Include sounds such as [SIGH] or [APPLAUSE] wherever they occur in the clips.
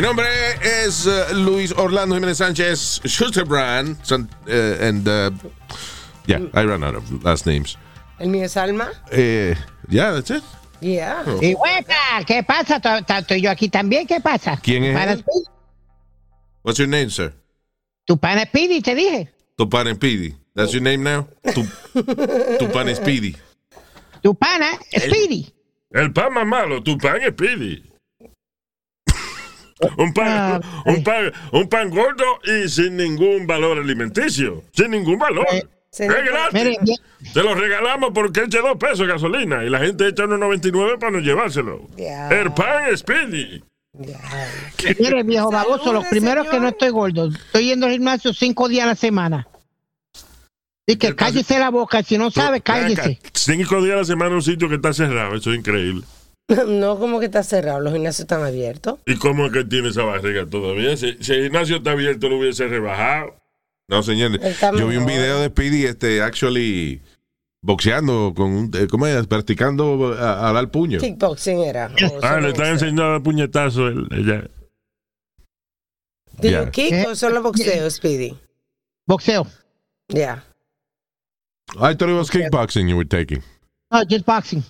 Mi nombre es uh, Luis Orlando Jiménez Sánchez Schusterbrand. Uh, and, uh, yeah, I ran out of last names. El mío es Alma. Eh, yeah, that's it. Yeah. Y huepa, ¿qué pasa? To- to- Estoy yo aquí también, ¿qué pasa? ¿Quién es Tu pana él? Speedy. What's your name, sir? Tu pana Speedy, te dije. Tupan Speedy. That's your name now? Tu, Tupan Speedy. Tu pana Speedy. El pan más malo, tu pan es pidi. Un pan, Ah, un pan, un pan gordo y sin ningún valor alimenticio. Sin ningún valor. Sí. Es gratis. Te lo regalamos porque echa dos pesos de gasolina y la gente echa unos 99 para no llevárselo. El pan es pidi. mire, viejo baboso, los primeros que no estoy gordo. Estoy yendo al gimnasio cinco días a la semana. Y que cállese la boca, si no sabe, cállese. Cinco días a la semana en un sitio que está cerrado. Eso es increíble. [LAUGHS] No, como que está cerrado. Los gimnasios están abiertos. ¿Y cómo es que tiene esa barriga todavía? Si, si el gimnasio está abierto, lo hubiese rebajado. No, señor. Está Yo vi un video de Speedy este, actually boxeando, con un, eh, ¿cómo es? Practicando a, a dar puño. Kickboxing era. Ah, le están enseñando a dar puñetazo. el- ella. ¿Do Yeah. kick o solo boxeo, Speedy? Boxeo. Yeah. I thought it was kickboxing you were taking. No, just boxing.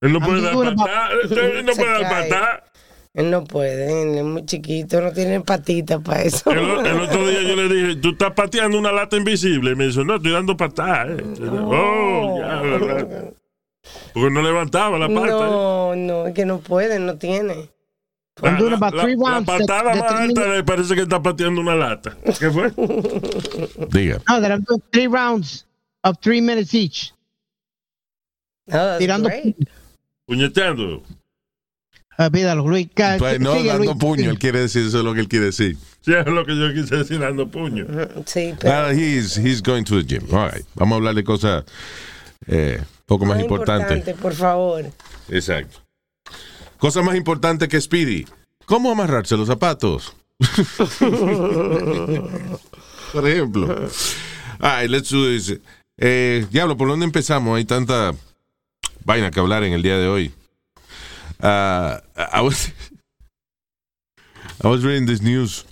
Él no I'm puede dar doing about- patada. Él no puede dar patada. Él no puede, él es muy chiquito, no tiene patitas para eso. El, otro día yo le dije, tú estás pateando una lata invisible. Y me dijo, no, estoy dando patada. eh". Oh, ya, ¿verdad? Porque no levantaba la pata. eh. No, no, es que no puede, no tiene. La, la- la- three la patada más alta le parece que está pateando una lata. ¿Qué fue? [LAUGHS] Diga. No, that I'm doing three rounds of three minutes each. Oh, that's Tirando great. Puñeteando. Olvídalo, Luis. ca- Pues no, sigue, dando Luis. puño. Él quiere decir eso es lo que él quiere decir. Sí, es lo que yo quise decir dando puño. Sí, pero Ah, he's, he's going to the gym. All right. Vamos a hablar de cosas eh, poco más más importantes. importante, por favor. Exacto. Cosa más importante que Speedy. ¿Cómo amarrarse los zapatos? [LAUGHS] Por ejemplo. All right, let's do this. Eh, diablo, ¿por dónde empezamos? Hay tanta vaina que hablar en el día de hoy. Ah, I was I was reading this news.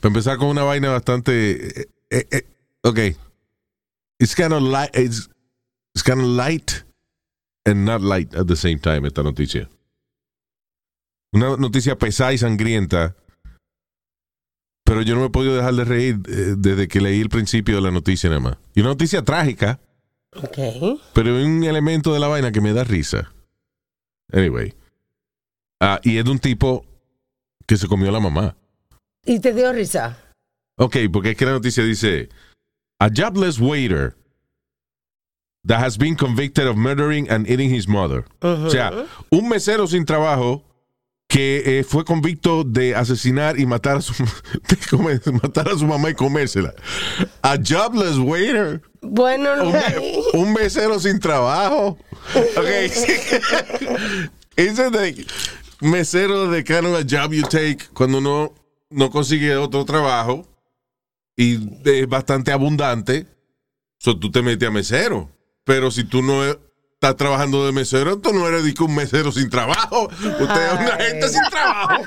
Para empezar con una vaina bastante eh, eh, ok. It's kind of light it's, it's kind of light and not light at the same time esta noticia. Una noticia pesada y sangrienta. Pero yo no me he podido dejar de reír eh, desde que leí el principio de la noticia nada más. Y una noticia trágica, Ok. pero hay un elemento de la vaina que me da risa. Anyway. Ah, y es de un tipo que se comió a la mamá. ¿Y te dio risa? Ok, porque es que la noticia dice: A jobless waiter that has been convicted of murdering and eating his mother. O sea, un mesero sin trabajo que eh, fue convicto de asesinar y matar a su [LAUGHS] de comer- matar a su mamá y comérsela. A jobless waiter. Bueno, Un, mesero sin trabajo. Ok. [LAUGHS] Ese de mesero de kind of a job you take cuando uno no consigue otro trabajo y es bastante abundante. So, tú te metes a mesero. Pero si tú no estás trabajando de mesero, tú no eres que un mesero sin trabajo. Usted es una gente sin trabajo.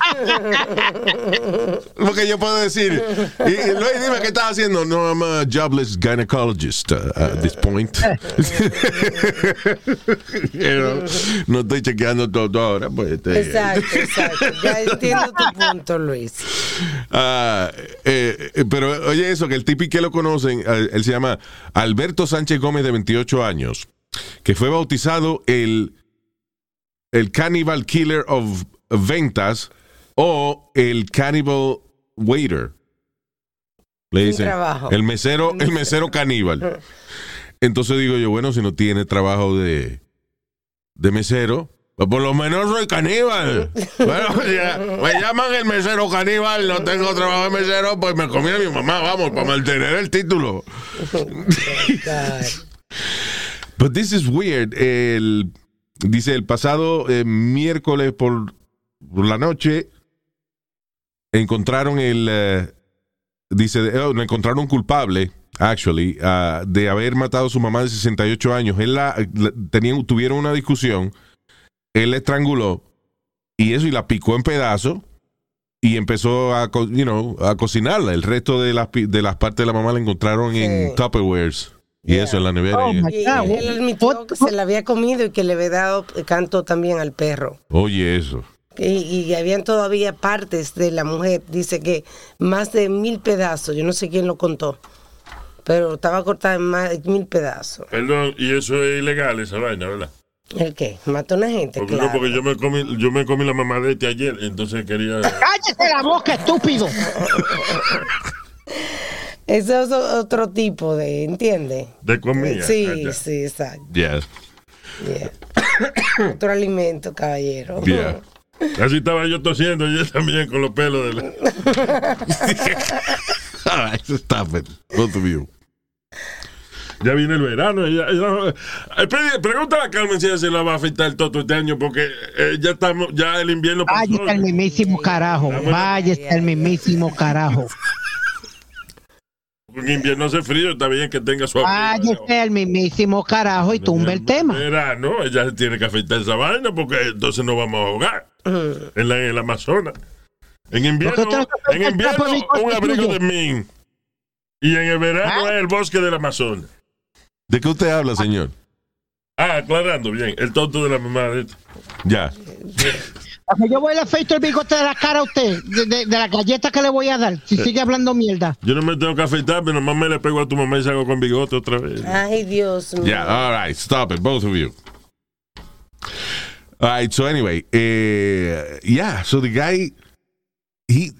[LAUGHS] Porque yo puedo decir, y, y Luis, dime qué estás haciendo. No, I'm a jobless gynecologist uh, at this point. [LAUGHS] Know, no estoy chequeando todo ahora. Pues, este, Exacto, exacto. Ya [LAUGHS] entiendo tu punto, Luis. Ah, eh, eh, pero oye eso, que el tipi que lo conocen, eh, él se llama Alberto Sánchez Gómez de 28 años, que fue bautizado el, el Cannibal Killer of Ventas o el Cannibal Waiter. Le dicen, el mesero, el [LAUGHS] mesero caníbal. Entonces digo yo, bueno, si no tiene trabajo de, de mesero, pues por lo menos soy caníbal. bueno, ya, me llaman el mesero caníbal, no tengo trabajo de mesero, pues me comí a mi mamá, vamos, para mantener el título. [LAUGHS] God. But this is weird. El, dice, el pasado eh, miércoles por, por la noche encontraron el... eh, dice, oh, lo encontraron culpable, actually, ah, de haber matado a su mamá de 68 años. Él la, la- tenían, tuvieron una discusión, él la estranguló y eso, y la picó en pedazos y empezó a, you know, a cocinarla. El resto de las, de las partes de la mamá la encontraron en. Tupperwares. Y Yeah. eso en la nevera. Oh, y- Y God. él admitió que se la había comido y que le había dado canto también al perro. Oye, eso. Y, y habían todavía partes de la mujer, dice que más de mil pedazos, yo no sé quién lo contó, pero estaba cortada en más de mil pedazos. Perdón, y eso es ilegal, esa vaina, ¿verdad? ¿El qué? Mató a una gente, Porque, claro. no, porque yo me comí, yo me comí la mamá de este ayer, entonces quería. ¡Cállese la boca, estúpido! [LAUGHS] Eso es otro tipo de, ¿entiende? De comida. Sí, Ah, sí, exacto. Yeah. yeah. [COUGHS] otro alimento, caballero. Yeah. Así estaba yo tosiendo, y él también con los pelos de la. All right, stop it. Both of you. Ya viene el verano. Ya, ya- Eh, pregúntale a Carmen si ella se la va a afeitar el toto este año, porque eh, ya estamos, ya el invierno pasó. Váyase al mismísimo carajo. Váyase al mismísimo carajo. [LAUGHS] En invierno hace frío, está bien que tenga su abrigo. Váyase al mismísimo carajo y tumbe el tema. Verano, ella tiene que afeitar esa vaina porque entonces no vamos a ahogar en, la, en el Amazonas. En invierno, Porque en el invierno un abrigo de min. Y en el verano ¿Ah? es el bosque del Amazonas. ¿De qué usted habla, señor? Ah, aclarando bien, el tonto de la mamá de. Ya. Yo voy a afeito el bigote de la cara a usted, de, de- de la galleta que le voy a dar, si sigue hablando mierda. Yo no me tengo que afeitar, pero nomás me le pego a tu mamá y salgo con bigote otra vez. Ay, Dios mío. Yeah, all right, stop it, both of you. All right, so anyway, eh, yeah, so the guy, he,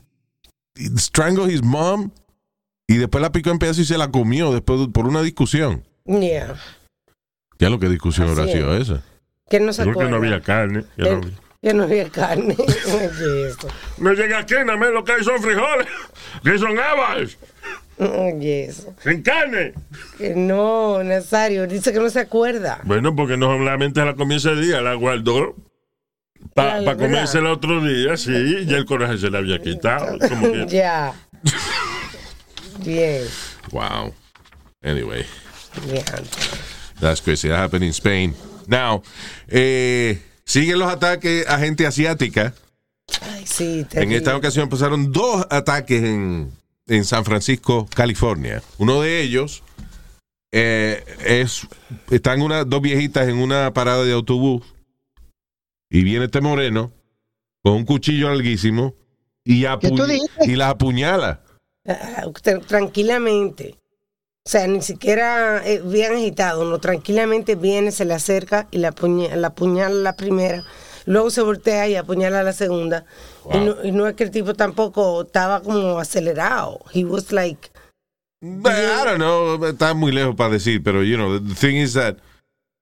he strangled his mom y después la picó en pedazos y se la comió después de- por una discusión. Yeah. Ya lo que discusión Así habrá es. sido esa. Que no se Creo que no había carne. ya no había. Que no había carne. Oye, eso. No llega aquí, nada más lo que hay son frijoles, que son habas, Oye, eso. sin carne. Que no, Nazario, dice que no se acuerda. Bueno, porque no solamente la comió ese día, la guardó para Claro, comerse el otro día, sí, ya el coraje se le había quitado. Como que, [LAUGHS] Ya. Bien, Wow. Anyway, bien. that's crazy. That happened in Spain. Now, eh, siguen los ataques a gente asiática. Ay, sí, En esta ocasión pasaron dos ataques en, en San Francisco, California. Uno de ellos eh, es están una, dos viejitas en una parada de autobús y viene este moreno con un cuchillo larguísimo y, ¿Qué tú apu- y la apuñala. Ah, usted, tranquilamente. O sea, ni siquiera eh, bien agitado, no, tranquilamente viene, se le acerca y la, apuña- la apuñala la primera, luego se voltea y apuñala la segunda. Y, no, y no es que el tipo tampoco estaba como acelerado. He was like, But I don't know, está muy lejos para decir, pero you know, the thing is that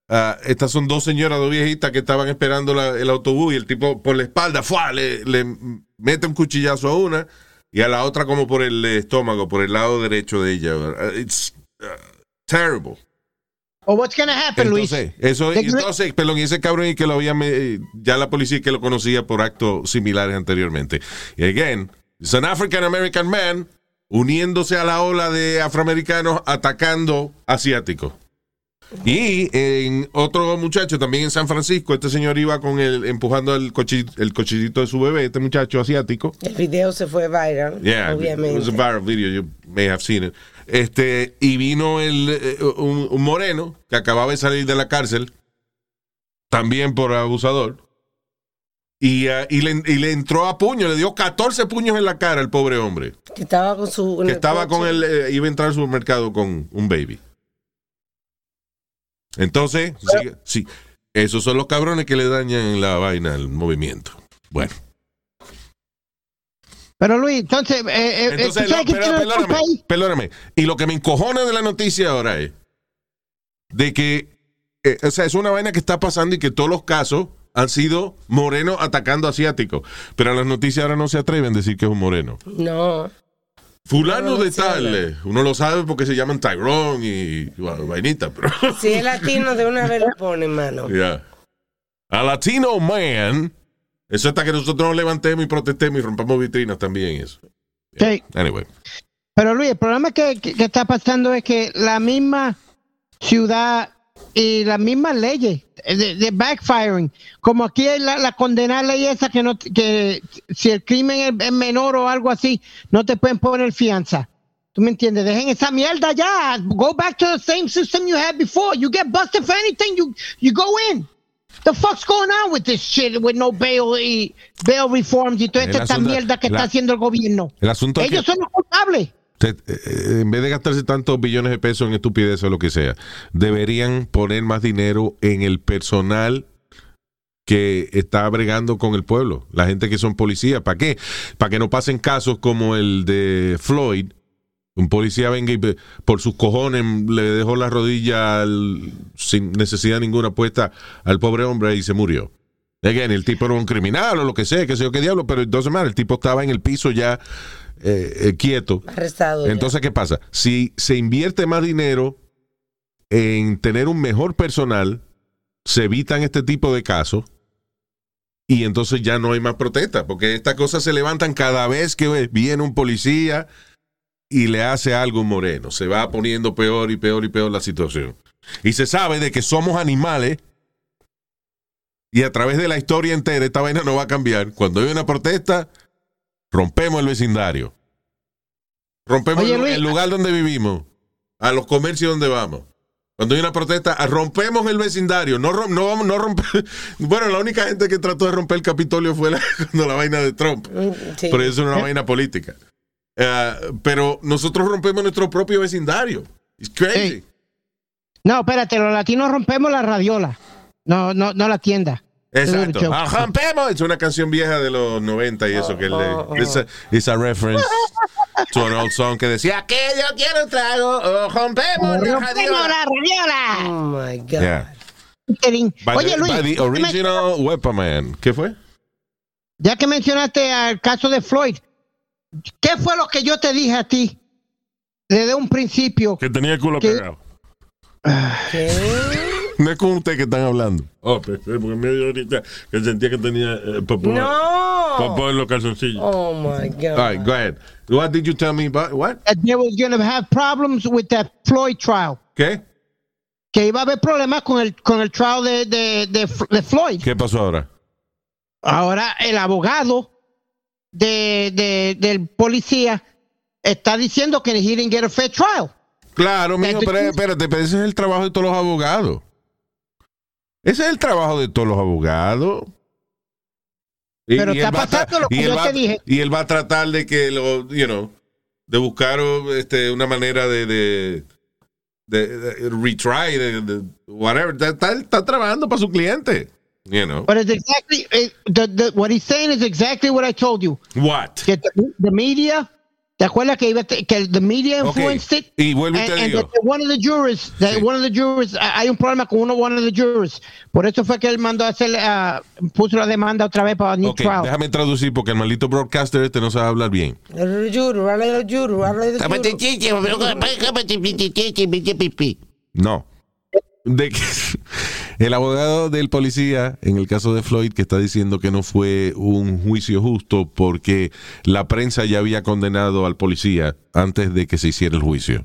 uh, estas son dos señoras, dos viejitas que estaban esperando la- el autobús y el tipo por la espalda ¡fua! Le, le mete un cuchillazo a una y a la otra como por el estómago, por el lado derecho de ella. It's uh, terrible. O what's gonna happen, Luis? Entonces, eso, De que- entonces, perdón, ese cabrón y que lo había, me- ya la policía que lo conocía por actos similares anteriormente. Y again, it's an African American man uniéndose a la ola de afroamericanos atacando asiáticos. Y en otro muchacho también en San Francisco, este señor iba con el empujando el, cochi- el cochillito de su bebé, este muchacho asiático. el video se fue viral, Yeah, it obviamente. was a viral video. You may have seen it. Este, y vino el, eh, un, un moreno que acababa de salir de la cárcel, también por abusador, y, ah, y, le, y le entró a puño, le dio 14 puños en la cara al pobre hombre, que estaba con su... que el estaba con él, eh, iba a entrar al supermercado con un baby. Entonces, sí, sí, esos son los cabrones que le dañan la vaina al movimiento. Bueno. Pero Luis, entonces, eh, eh, eh, Entonces, ¿tú sabes no, que pero- perdóname, país? perdóname. Y lo que me encojona de la noticia ahora es de que, eh, o sea, es una vaina que está pasando y que todos los casos han sido morenos atacando asiáticos. Pero las noticias ahora no se atreven a decir que es un moreno. No. Fulano No de tal, uno lo sabe porque se llaman Tyrone y bueno, vainita, pero... Si es latino, de una vez lo pone, mano. [LAUGHS] Yeah. A Latino man. Eso hasta que nosotros nos levantemos y protestemos y rompamos vitrinas también eso. Sí. Anyway. Pero Luis, el problema que, que- que está pasando es que la misma ciudad y las mismas leyes de, de backfiring, como aquí hay la, la condenada ley esa que no que si el crimen es, es menor o algo así, no te pueden poner fianza. ¿Tú me entiendes? Dejen esa mierda ya. Go back to the same system you had before. You get busted for anything, you you go in. The fuck's going on with this shit with no bail y bail reforms y toda esta, asunto- mierda que la- está haciendo el gobierno? El asunto es Ellos que son los culpables. te- eh, en vez de gastarse tantos billones de pesos en estupideces o lo que sea, deberían poner más dinero en el personal que está bregando con el pueblo, la gente que son policías. ¿Para qué? Para que no pasen casos como el de Floyd. Un policía venga y por sus cojones le dejó la rodilla al- sin necesidad ninguna puesta al pobre hombre y se murió. Again, el tipo era un criminal o lo que sea, que sé yo qué diablo, pero entonces, man, el tipo estaba en el piso ya eh, eh, quieto. Arrestado. ya. Entonces, ¿qué pasa? Si se invierte más dinero en tener un mejor personal, se evitan este tipo de casos y entonces ya no hay más protesta, porque estas cosas se levantan cada vez que viene un policía y le hace algo moreno. Se va poniendo peor y peor y peor la situación. Y se sabe de que somos animales y a través de la historia entera esta vaina no va a cambiar. Cuando hay una protesta, rompemos el vecindario. Rompemos Oye, el, Luis. el lugar donde vivimos, a los comercios donde vamos. Cuando hay una protesta, rompemos el vecindario. No, rom- no vamos, no romper. [LAUGHS] Bueno, la única gente que trató de romper el Capitolio fue la, [LAUGHS] cuando la vaina de Trump. Mm, sí. Pero eso es una vaina política. Ah, pero nosotros rompemos nuestro propio vecindario. It's crazy. No, espérate, los latinos rompemos la radiola. No, no, no la tienda. Exacto. Ah, rompemos. Es una canción vieja de los 90 y eso que él Oh, le. oh. It's a, it's a reference to an old song que decía que yo quiero un trago. oh, rompemos la ¡Rompemos radiola. la radiola! Oh my God. Yeah. By By, Oye, the, Luis, by the original Weapon Man. ¿Qué fue? ya que mencionaste al caso de Floyd, ¿qué fue lo que yo te dije a ti desde un principio? Que tenía el culo ¿Qué? cagado. ¿Qué? No es con usted que están hablando. Oh, pero porque me dio ahorita que sentía que tenía eh, popó, No. popó en los calzoncillos. Oh my God. All right, go ahead. What did you tell me about what? That they was going to have problems with that Floyd trial. ¿Qué? Que iba a haber problemas con el, con el trial de, de, de, de Floyd. ¿Qué pasó ahora? Ahora el abogado de, de- del policía está diciendo que he didn't get a fair trial. Claro, mijo, pero espérate, pero ese es el trabajo de todos los abogados. Ese es el trabajo de todos los abogados. Y- Pero y está él va a pasando lo que yo va- te dije. Y él va a tratar de que lo, you know, de buscar este, una manera de, de, de- de retry, de, de- whatever. Está, está- está trabajando para su cliente. You know. But it's exactly eh, the, the, what he's saying is exactly what I told you. What? Que the, the media, ¿te acuerdas que, iba que the media influenced it? Y vuelvo y And, te digo. that one of the jurors, that Sí. one of the jurors, ah, hay un problema con uno one of the jurors. Por eso fue que él mandó a hacer, ah, puso la demanda otra vez para new Ok, trial. déjame traducir porque el maldito broadcaster este no sabe hablar bien. No. De que [LAUGHS] el abogado del policía, en el caso de Floyd, que está diciendo que no fue un juicio justo porque la prensa ya había condenado al policía antes de que se hiciera el juicio.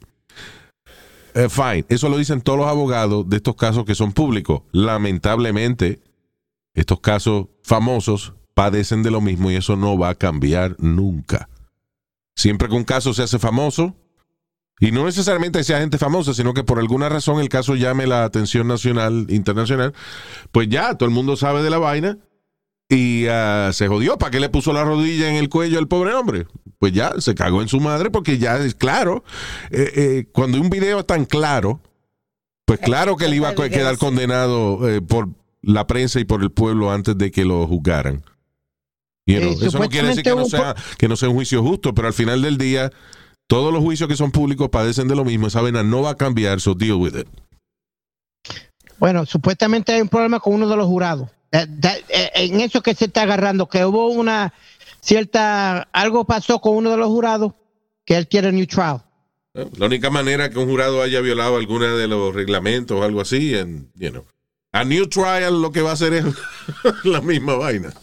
Eh, fine, eso lo dicen todos los abogados de estos casos que son públicos. Lamentablemente, estos casos famosos padecen de lo mismo y eso no va a cambiar nunca. Siempre que un caso se hace famoso, y no necesariamente sea gente famosa, sino que por alguna razón el caso llame la atención nacional, internacional, pues ya todo el mundo sabe de la vaina y ah, se jodió. ¿Para qué le puso la rodilla en el cuello al pobre hombre? Pues ya se cagó en su madre porque ya es claro. eh, eh, cuando un video es tan claro, pues claro que él iba a quedar condenado eh, por la prensa y por el pueblo antes de que lo juzgaran. You know, eso no quiere decir que no, sea, que no sea un juicio justo, pero al final del día, todos los juicios que son públicos padecen de lo mismo. Esa vena no va a cambiar, so deal with it. Bueno, supuestamente hay un problema con uno de los jurados. Eh, eh, En eso que se está agarrando, que hubo una cierta, algo pasó con uno de los jurados que él quiere new trial. La única manera que un jurado haya violado alguna de los reglamentos o algo así, en, you know, a new trial lo que va a hacer es [LAUGHS] la misma vaina.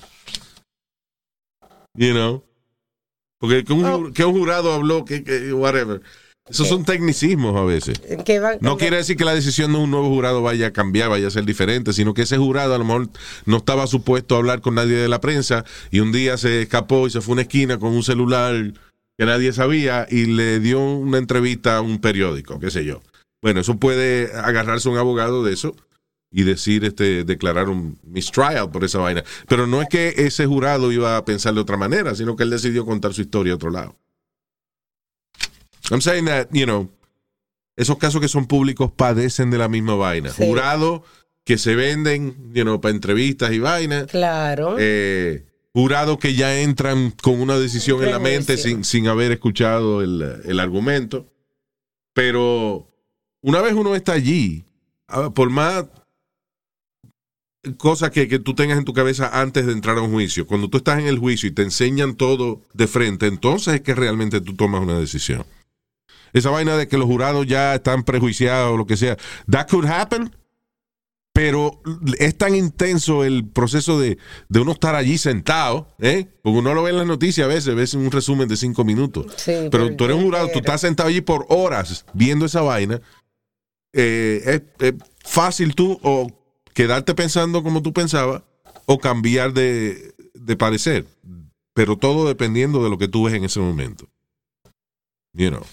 You know. Porque que un, ju- que un jurado habló, que, que whatever. Esos son tecnicismos a veces. Va- No quiere decir que la decisión de un nuevo jurado vaya a cambiar, vaya a ser diferente, sino que ese jurado a lo mejor no estaba supuesto a hablar con nadie de la prensa y un día se escapó y se fue a una esquina con un celular que nadie sabía y le dio una entrevista a un periódico, qué sé yo. Bueno, eso puede agarrarse un abogado de eso y decir, este, declarar un mistrial por esa vaina. Pero no es que ese jurado iba a pensar de otra manera, sino que él decidió contar su historia a otro lado. I'm saying that, you know, esos casos que son públicos padecen de la misma vaina. Sí. Jurados que se venden, you know, para entrevistas y vainas. Claro. Eh, jurados que ya entran con una decisión en la mente sin, sin haber escuchado el, el argumento. Pero una vez uno está allí, ah, por más cosas que, que tú tengas en tu cabeza antes de entrar a un juicio, cuando tú estás en el juicio y te enseñan todo de frente, entonces es que realmente tú tomas una decisión. Esa vaina de que los jurados ya están prejuiciados o lo que sea, that could happen, pero es tan intenso el proceso de, de uno estar allí sentado, ¿eh? Porque uno lo ve en las noticias a veces, ves un resumen de cinco minutos. Sí, pero tú eres un jurado, tú estás sentado allí por horas viendo esa vaina. Eh, es, es fácil tú o quedarte pensando como tú pensabas o cambiar de, de parecer. Pero todo dependiendo de lo que tú ves en ese momento. You know.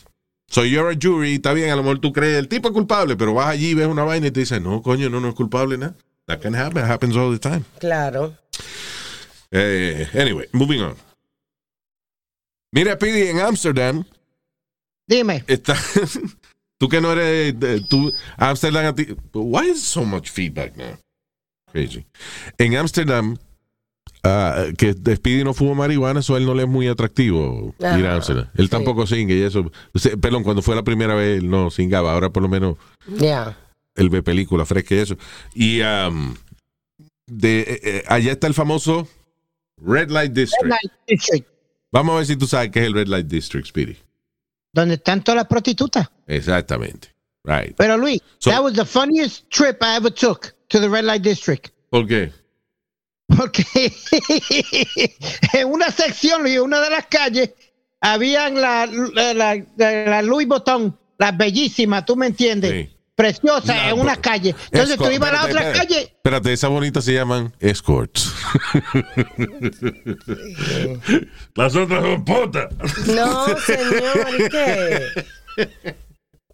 So you're a jury, está bien, a lo mejor tú crees el tipo es culpable, pero vas allí, ves una vaina y te dices, no, coño, no, no es culpable nada. That can happen, it happens all the time. Claro. Eh, anyway, moving on. Mira, Pidi, en Amsterdam Dime, está. [LAUGHS] tú que no eres. de- Tú, Amsterdam. a ti- Why is so much feedback now? Crazy. En Amsterdam, ah, que Speedy no fumó marihuana, eso a él no le es muy atractivo ir a Amsterdam. Él sí. tampoco singa y eso. Perdón, cuando fue la primera vez, él no singaba. Ahora por lo menos Ya. él ve películas frescas y eso. Y um, de, eh, eh, allá está el famoso Red Light District. Night District, Vamos a ver si tú sabes qué es el Red Light District, Speedy. donde están todas las prostitutas. Exactamente. Right. Pero Luis, So- that was the funniest trip I ever took to the red light district. ¿Por qué? Porque [LAUGHS] en una sección, Luis, una de las calles, habían la, la, la, la Louis Vuitton, las bellísimas, tú me entiendes, Sí. La- en una calle. Entonces tú Escort- ibas a la otra espérate. calle. Espérate, esas bonitas se llaman escorts. [LAUGHS] Las otras son putas. No, señor, ¿y qué? [LAUGHS]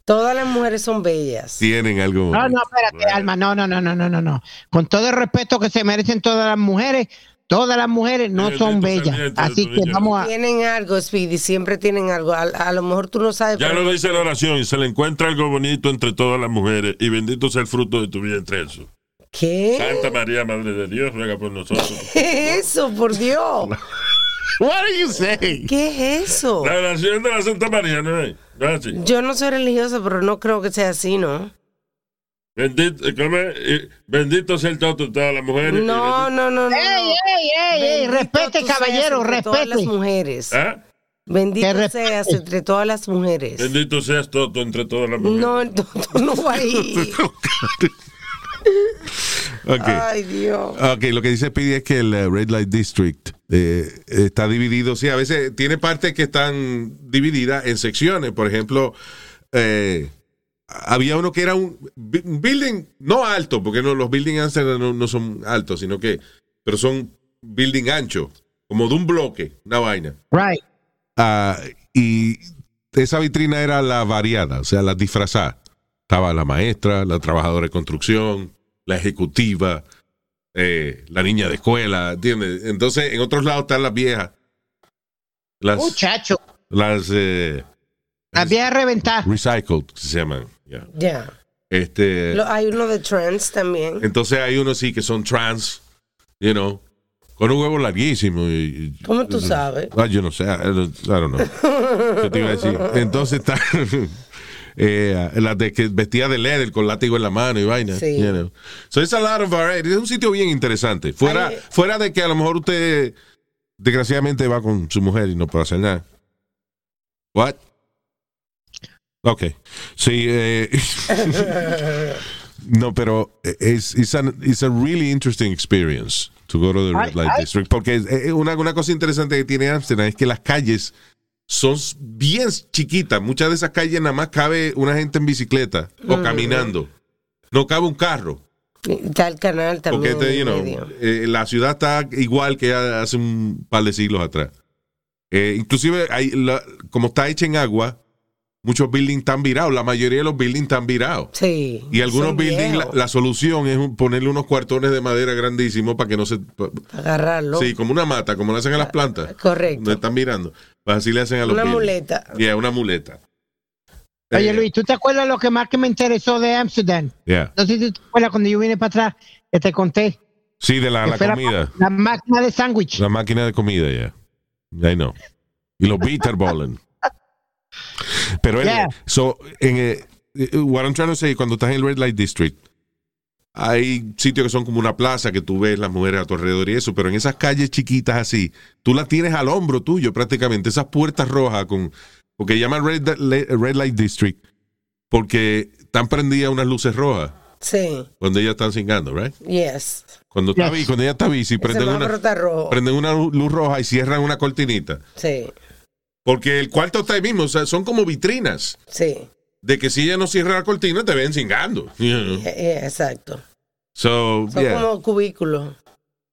Todas las mujeres son bellas. Tienen algo. No, no, espérate, Alma, no, no, no, no, no, no, no. Con todo el respeto que se merecen todas las mujeres, todas las mujeres no son bellas. Así que niño. vamos a... Tienen algo, Speedy, siempre tienen algo. A, a lo mejor tú no sabes. Ya lo dice la oración, se le encuentra algo bonito entre todas las mujeres y bendito sea el fruto de tu vientre eso. ¿Qué? Santa María, Madre de Dios, ruega por nosotros. ¿Qué es eso, por Dios? [LAUGHS] What are you saying? ¿Qué es eso? La oración de la Santa María, ¿no es? Yo no soy religiosa, pero no creo que sea así, ¿no? Bendito, ¿cómo es? Y bendito sea el toto de todas las mujeres. No, no, no, no. ¡Ey, ey, ey, ey! Respete, caballero, entre Todas las respete. mujeres. ¿Ah? Bendito respete. seas entre todas las mujeres. Bendito seas toto entre todas las mujeres. No, no, no va ahí. [LAUGHS] Ok. Ay, Dios. Ok, lo que dice Speedy es que el eh, Red Light District eh, está dividido. Sí, a veces tiene partes que están divididas en secciones. Por ejemplo, eh, había uno que era un, building no alto, porque no, los buildings Amsterdam no, no son altos, sino que, pero son building ancho, como de un bloque, una vaina. Right. Ah, y esa vitrina era la variada, o sea, la disfrazada. Estaba la maestra, la trabajadora de construcción, la ejecutiva, eh, la niña de escuela, ¿entiendes? Entonces, en otros lados están las viejas. Las, Muchacho, las eh, la vieja reventar. recycled, se llaman. ya. Ya. Este, Lo- hay uno de trans también. entonces hay unos sí que son trans, you know, con un huevo larguísimo. y- y- ¿Cómo tú sabes? Ah, yo no sé, I don't I don't know. [LAUGHS] ¿Qué te iba a decir? Entonces está. [LAUGHS] eh, la de que vestía de leather con látigo en la mano y vaina. Sí. you know. So it's a lot of variety. Es un sitio bien interesante. Fuera, Ay. fuera de que a lo mejor usted desgraciadamente va con su mujer y no puede hacer nada. What? Ok. Sí, eh, [LAUGHS] no, pero es it's, an- it's a really interesting experience to go to the Red Light ay. District. Porque una, una cosa interesante que tiene Amsterdam es que las calles son bien chiquitas. Muchas de esas calles nada más cabe una gente en bicicleta o caminando. No cabe un carro. Está el canal Porque también. te- en you know, eh, la ciudad está igual que hace un par de siglos atrás. Eh, inclusive, hay la- como está hecha en agua, muchos buildings están virados. La mayoría de los buildings están virados. Sí. Y algunos buildings, la, solución es ponerle unos cuartones de madera grandísimos para que no se... pa- Agarrarlo. Sí, como una mata, como le hacen a las plantas. Correcto. No están mirando. Pues así le hacen a los Una muleta. Yeah, una muleta. Oye, Eh, Luis, ¿tú te acuerdas lo que más que me interesó de Amsterdam? yeah. No sé si te acuerdas cuando yo vine para atrás, que te conté. Sí, de la, la comida. La, máquina de sándwich. La máquina de comida, ya. I know. Y los bitterballen. Pero Yeah. so, en, eh, eh, what I'm trying to say, cuando estás en el Red Light District, hay sitios que son como una plaza que tú ves las mujeres a tu alrededor y eso, pero en esas calles chiquitas así, tú las tienes al hombro tuyo prácticamente, esas puertas rojas con, porque llaman Red, Red Light District, porque están prendidas unas luces rojas Sí. cuando ellas están cingando, right? Yes. Cuando, está, Yes. cuando ella está bici, prenden una, prenden una luz roja y cierran una cortinita. Sí. Porque el cuarto está ahí mismo, o sea, son como vitrinas. Sí. De que si ella no cierra la cortina, te ven cingando. you [LAUGHS] know. Eh, eh, exacto. So, Son yeah. como cubículos.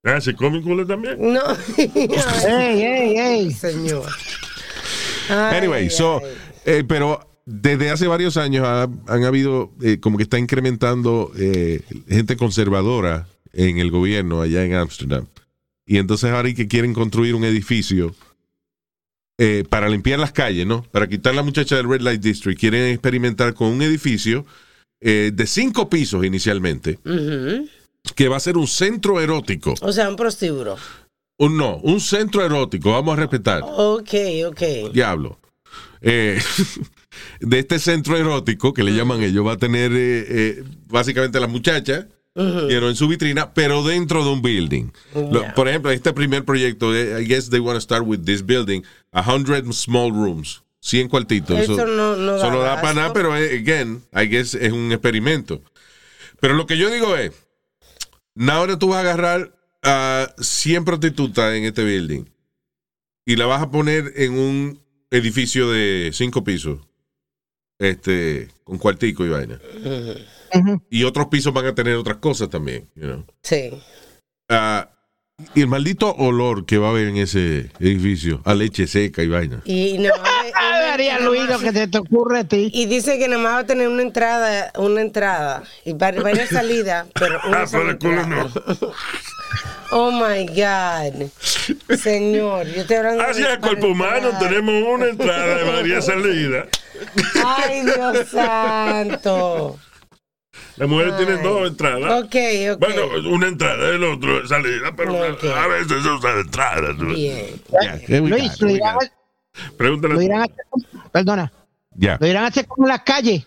Ah, ¿se come culo también? No. [LAUGHS] Ey, ey, ey. señor. Ay, Anyway, so, ay. eh, pero desde hace varios años ha- han habido, eh, como que está incrementando eh, gente conservadora en el gobierno allá en Ámsterdam. Y entonces ahora hay que quieren construir un edificio eh, para limpiar las calles, ¿no? Para quitar la muchacha del Red Light District. Quieren experimentar con un edificio eh, de cinco pisos inicialmente, que va a ser un centro erótico. O sea, un prostíbulo. Un no, un centro erótico, vamos a respetar. Ok, ok. Diablo. Eh, [LAUGHS] de este centro erótico que le llaman ellos, va a tener eh, eh, básicamente you know, en su vitrina, pero dentro de un building. Lo- por ejemplo, este primer proyecto, eh, I guess they want to start with this building, 100 small rooms, 100 cuartitos. Eso no- no eso da no da para nada, pero eh, again, I guess es un experimento. Pero lo que yo digo es, ahora tú vas a agarrar a 100 prostitutas en este building y la vas a poner en un edificio de cinco pisos, este, con cuartico y vaina. Y otros pisos van a tener otras cosas también, you know. Sí. Ah, y el maldito olor que va a haber en ese edificio, a leche seca y vaina. Y Ah, [LAUGHS] María Luis, lo que se te ocurre a ti. Y dice que nada más va a tener una entrada, una entrada y vari- varias salidas, [LAUGHS] pero una Ah, sola pero el culo entrada. Oh my God. Señor, yo estoy hablando Hacia el cuerpo humano tenemos una entrada de varias [LAUGHS] salidas. Ay, Dios santo. Las mujeres Ay. tienen dos entradas. Ok, ok. Bueno, una entrada, el otro es salida, pero a veces se usa de entrada. ¿no? Bien. We Luis, lo irán, a, Pregúntale. lo irán a hacer, perdona, Ya. lo irán a hacer como las calles.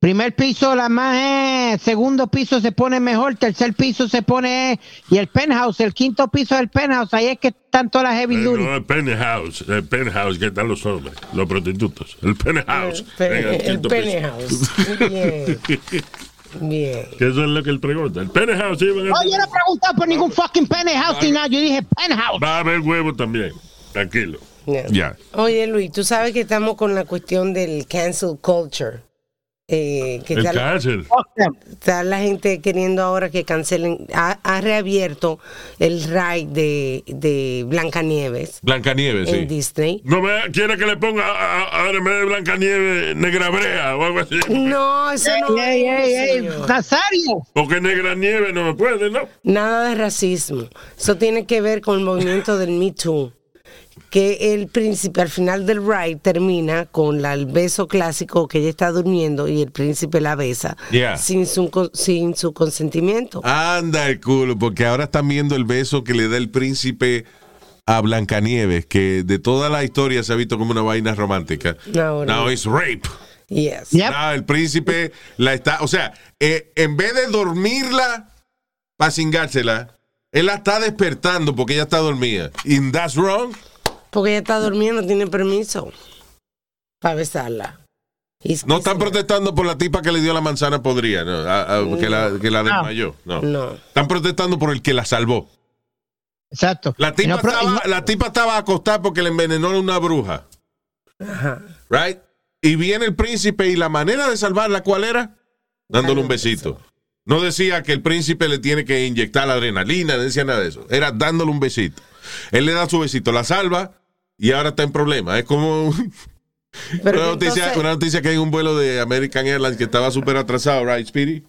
Primer piso, la más, eh, segundo piso se pone mejor, tercer piso se pone, eh, y el penthouse, el quinto piso del penthouse, ahí es que están todas las heavy Eh, duty. no, el penthouse, el penthouse que están los hombres, los prostitutos. El penthouse. El, pe- Venga, el piso. penthouse. Bien. [LAUGHS] Bien. Que eso es lo que él pregunta. El penthouse, sí, van a- No, yo no he preguntado por ningún fucking penthouse ni nada, yo dije penthouse. va a haber huevo también. Tranquilo. Yeah. Ya. Oye, Luis, tú sabes que estamos con la cuestión del cancel culture. Eh, que El está, them. está la gente queriendo ahora que cancelen. Ha, ha reabierto el ride de, de Blancanieves Blancanieves, en sí. Disney. No me quiere que le ponga a- a- ahora en vez de Blancanieves Negra Brea o algo así. No, eso no Ey. Nazario. Porque Negra Nieve no me puede, ¿no? Nada de racismo. Eso tiene que ver con el movimiento del Me Too. Que el príncipe al final del ride termina con la- el beso clásico que ella está durmiendo y el príncipe la besa Yeah. sin, su, sin su consentimiento. Anda el culo, porque ahora están viendo el beso que le da el príncipe a Blancanieves, que de toda la historia se ha visto como una vaina romántica. Ahora. Now it's rape. Yes. Yep. No, el príncipe la está, o sea, eh, en vez de dormirla para cingársela, él la está despertando porque ella está dormida. Y that's wrong. Porque ella está durmiendo, tiene permiso para besarla. No están protestando por la tipa que le dio la manzana podrida, no, a- a- que, la, que la desmayó. No. No. Están protestando por el que la salvó. Exacto. La tipa, no estaba, no- la tipa estaba acostada porque le envenenó una bruja. Ajá. Right? Y viene el príncipe y la manera de salvarla, ¿cuál era? Dándole un besito. No decía que el príncipe le tiene que inyectar la adrenalina, no decía nada de eso. Era dándole un besito. Él le da su besito, la salva y ahora está en problema. Es como [LAUGHS] una, noticia, entonces- una noticia que hay un vuelo de American Airlines que estaba súper atrasado, right, Speedy?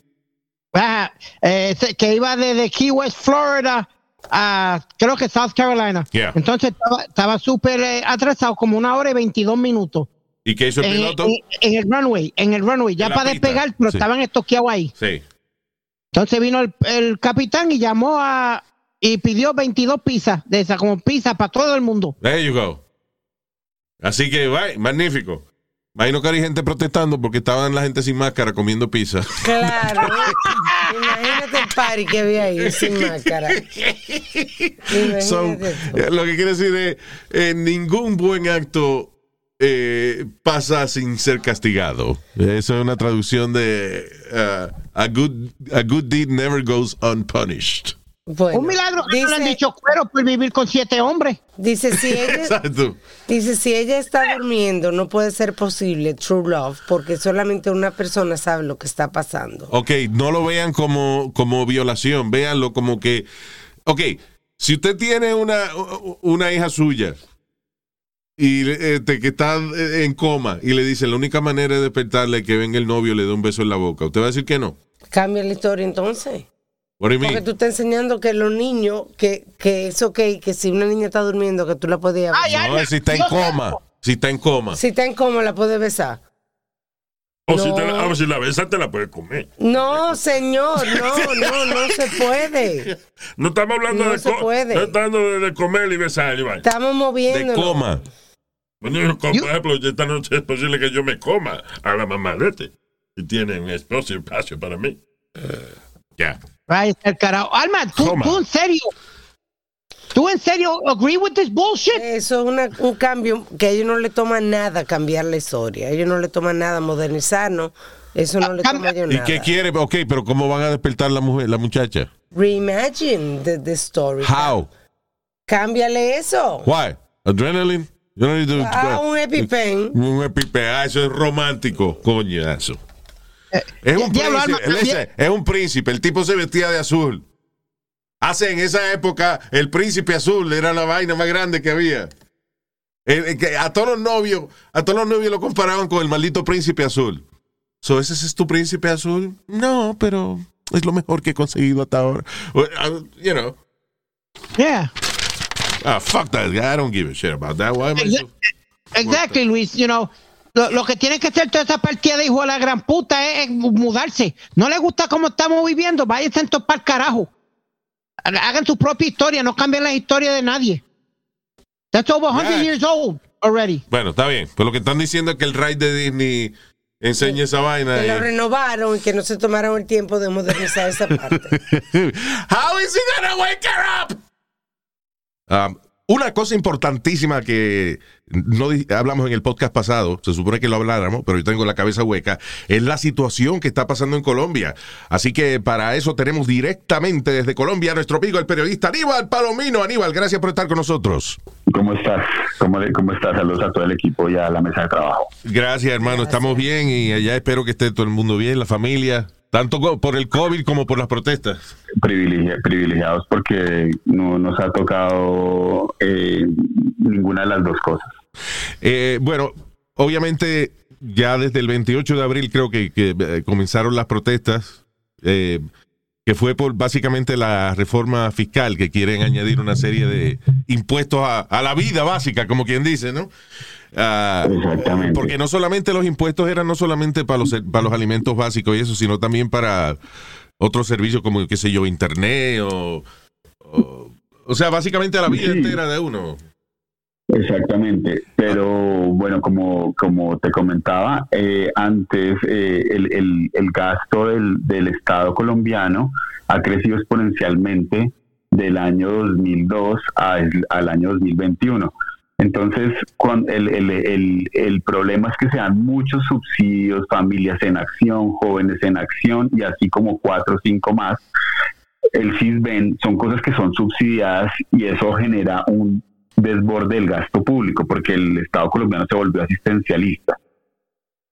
Ah, eh, que iba desde Key West, Florida, a creo que South Carolina. Yeah. Entonces estaba- súper eh, atrasado, como una hora y 22 minutos. ¿Y qué hizo el En, piloto? en- en el runway, en el runway, ya para despegar, pero Sí. estaban estoqueados ahí. Sí. Entonces vino el, el capitán y llamó a y pidió 22 pizzas de esas, como pizza para todo el mundo. There you go. Así que, bye, magnífico. Imagino que hay gente protestando porque estaban la gente sin máscara comiendo pizza. [LAUGHS] Claro. Imagínate el party que había ahí sin máscara. So, lo que quiere decir es, eh, ningún buen acto eh, pasa sin ser castigado. Eso es una traducción de uh, a, good, a good deed never goes unpunished. Bueno, Un milagro que no le han dice, dicho cuero por vivir con siete hombres. dice si [LAUGHS] ella dice si ella está durmiendo no puede ser posible true love porque solamente una persona sabe lo que está pasando. Ok, no lo vean como, como violación, véanlo como que... Ok, si usted tiene una, una hija suya y este, que está en coma y le dicen la única manera de despertarle es que venga el novio y le dé un beso en la boca, ¿usted va a decir que no? Cambia la historia entonces. What do you Porque tú estás enseñando que los niños, que, que es ok, que si una niña está durmiendo, que tú la podías besar. ay, No, si está en coma. Si está en coma. Si está en coma, la puedes besar. O si, te la, ah, si la besas, te la puedes comer. No, señor, no, no, no se puede. No estamos hablando No de, se co- puede. no estamos hablando de, de comer y besar. Estamos De moviendo. coma. Bueno, yo, como, por ejemplo, esta noche es posible que yo me coma a la mamá de este. Y tiene un espacio, espacio para mí. El carajo. Alma, ¿tú, en serio. ¿Tú en serio agree with this bullshit? Eso es una- un cambio que a ellos no le toma nada cambiar la historia. A ellos no le toma nada modernizarnos. Eso no le Cambia- toma a ellos ¿Y nada. qué quiere? Ok, pero ¿cómo van a despertar la mujer, la muchacha? Reimagine the, the story. How? Cámbiale eso. Why? Adrenaline? You don't need to- Ah, un EpiPen. Un EpiPen. Ah, eso es romántico. Coñazo. Es un, diablo, príncipe, Alma, listen, es un príncipe. El tipo se vestía de azul. Hace en esa época, el príncipe azul era la vaina más grande que había. El- el que a todos los novios, a todos los novios lo comparaban con el maldito príncipe azul. So, ¿Ese es tu príncipe azul? No, pero es lo mejor que he conseguido hasta ahora. You know, Yeah. ah, fuck that guy. I don't give a shit about that. Why am I so- Exactly, Luis. You know, lo, lo que tiene que hacer toda esa partida de hijo de la gran puta es, es mudarse. No le gusta cómo estamos viviendo, váyanse a topar carajo. Hagan su propia historia, no cambien la historia de nadie. That's over 100 Yeah. years old already. Bueno, está bien. Pero lo que están diciendo es que el ride de Disney enseña esa vaina. Que lo y- renovaron y que no se tomaron el tiempo de modernizar esa parte. [LAUGHS] How is he gonna wake her up? Um, una cosa importantísima que no hablamos en el podcast pasado, se supone que lo habláramos, pero yo tengo la cabeza hueca, es la situación que está pasando en Colombia. Así que para eso tenemos directamente desde Colombia a nuestro amigo, el periodista Aníbal Palomino. Aníbal, gracias por estar con nosotros. ¿Cómo estás? ¿Cómo, ¿Cómo estás? Saludos a todo el equipo y a la mesa de trabajo. Gracias, hermano. Estamos bien y allá espero que esté todo el mundo bien, la familia, tanto por el COVID como por las protestas. Privilegia- privilegiados porque no nos ha tocado eh, ninguna de las dos cosas. Eh, bueno, obviamente ya desde el 28 de abril creo que, que, eh, comenzaron las protestas, eh, que fue por básicamente la reforma fiscal que quieren añadir una serie de impuestos a, a la vida básica, como quien dice, ¿no? Ah, Exactamente. porque no solamente los impuestos eran no solamente para los, para los alimentos básicos y eso, sino también para otros servicios como, qué sé yo, internet o... O, o sea, básicamente a la vida Sí. entera de uno. Exactamente, pero bueno, como, como te comentaba, eh, antes eh, el, el, el, gasto del, del, Estado colombiano ha crecido exponencialmente del año 2002 al, al año 2021. Entonces, el, el, el, el, problema es que se dan muchos subsidios, familias en acción, jóvenes en acción y así como cuatro o cinco más. El CISBEN son cosas que son subsidiadas y eso genera un desborde del gasto público, porque el Estado colombiano se volvió asistencialista.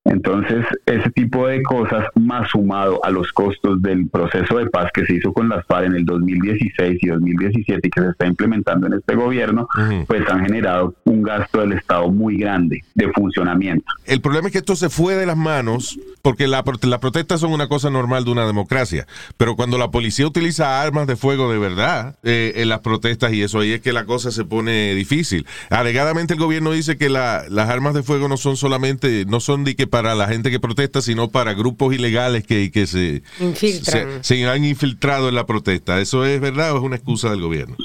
Entonces, ese tipo de cosas, más sumado a los costos del proceso de paz que se hizo con las FARC en el 2016 y 2017 y que se está implementando en este gobierno, pues han generado un gasto del Estado muy grande de funcionamiento. El problema es que esto se fue de las manos porque las la protestas son una cosa normal de una democracia, pero cuando la policía utiliza armas de fuego de verdad eh, en las protestas y eso ahí es que la cosa se pone difícil. Alegadamente el gobierno dice que las armas de fuego no son solamente, no son de que para la gente que protesta, sino para grupos ilegales que, que se, se, han infiltrado en la protesta. ¿Eso es verdad o es una excusa del gobierno?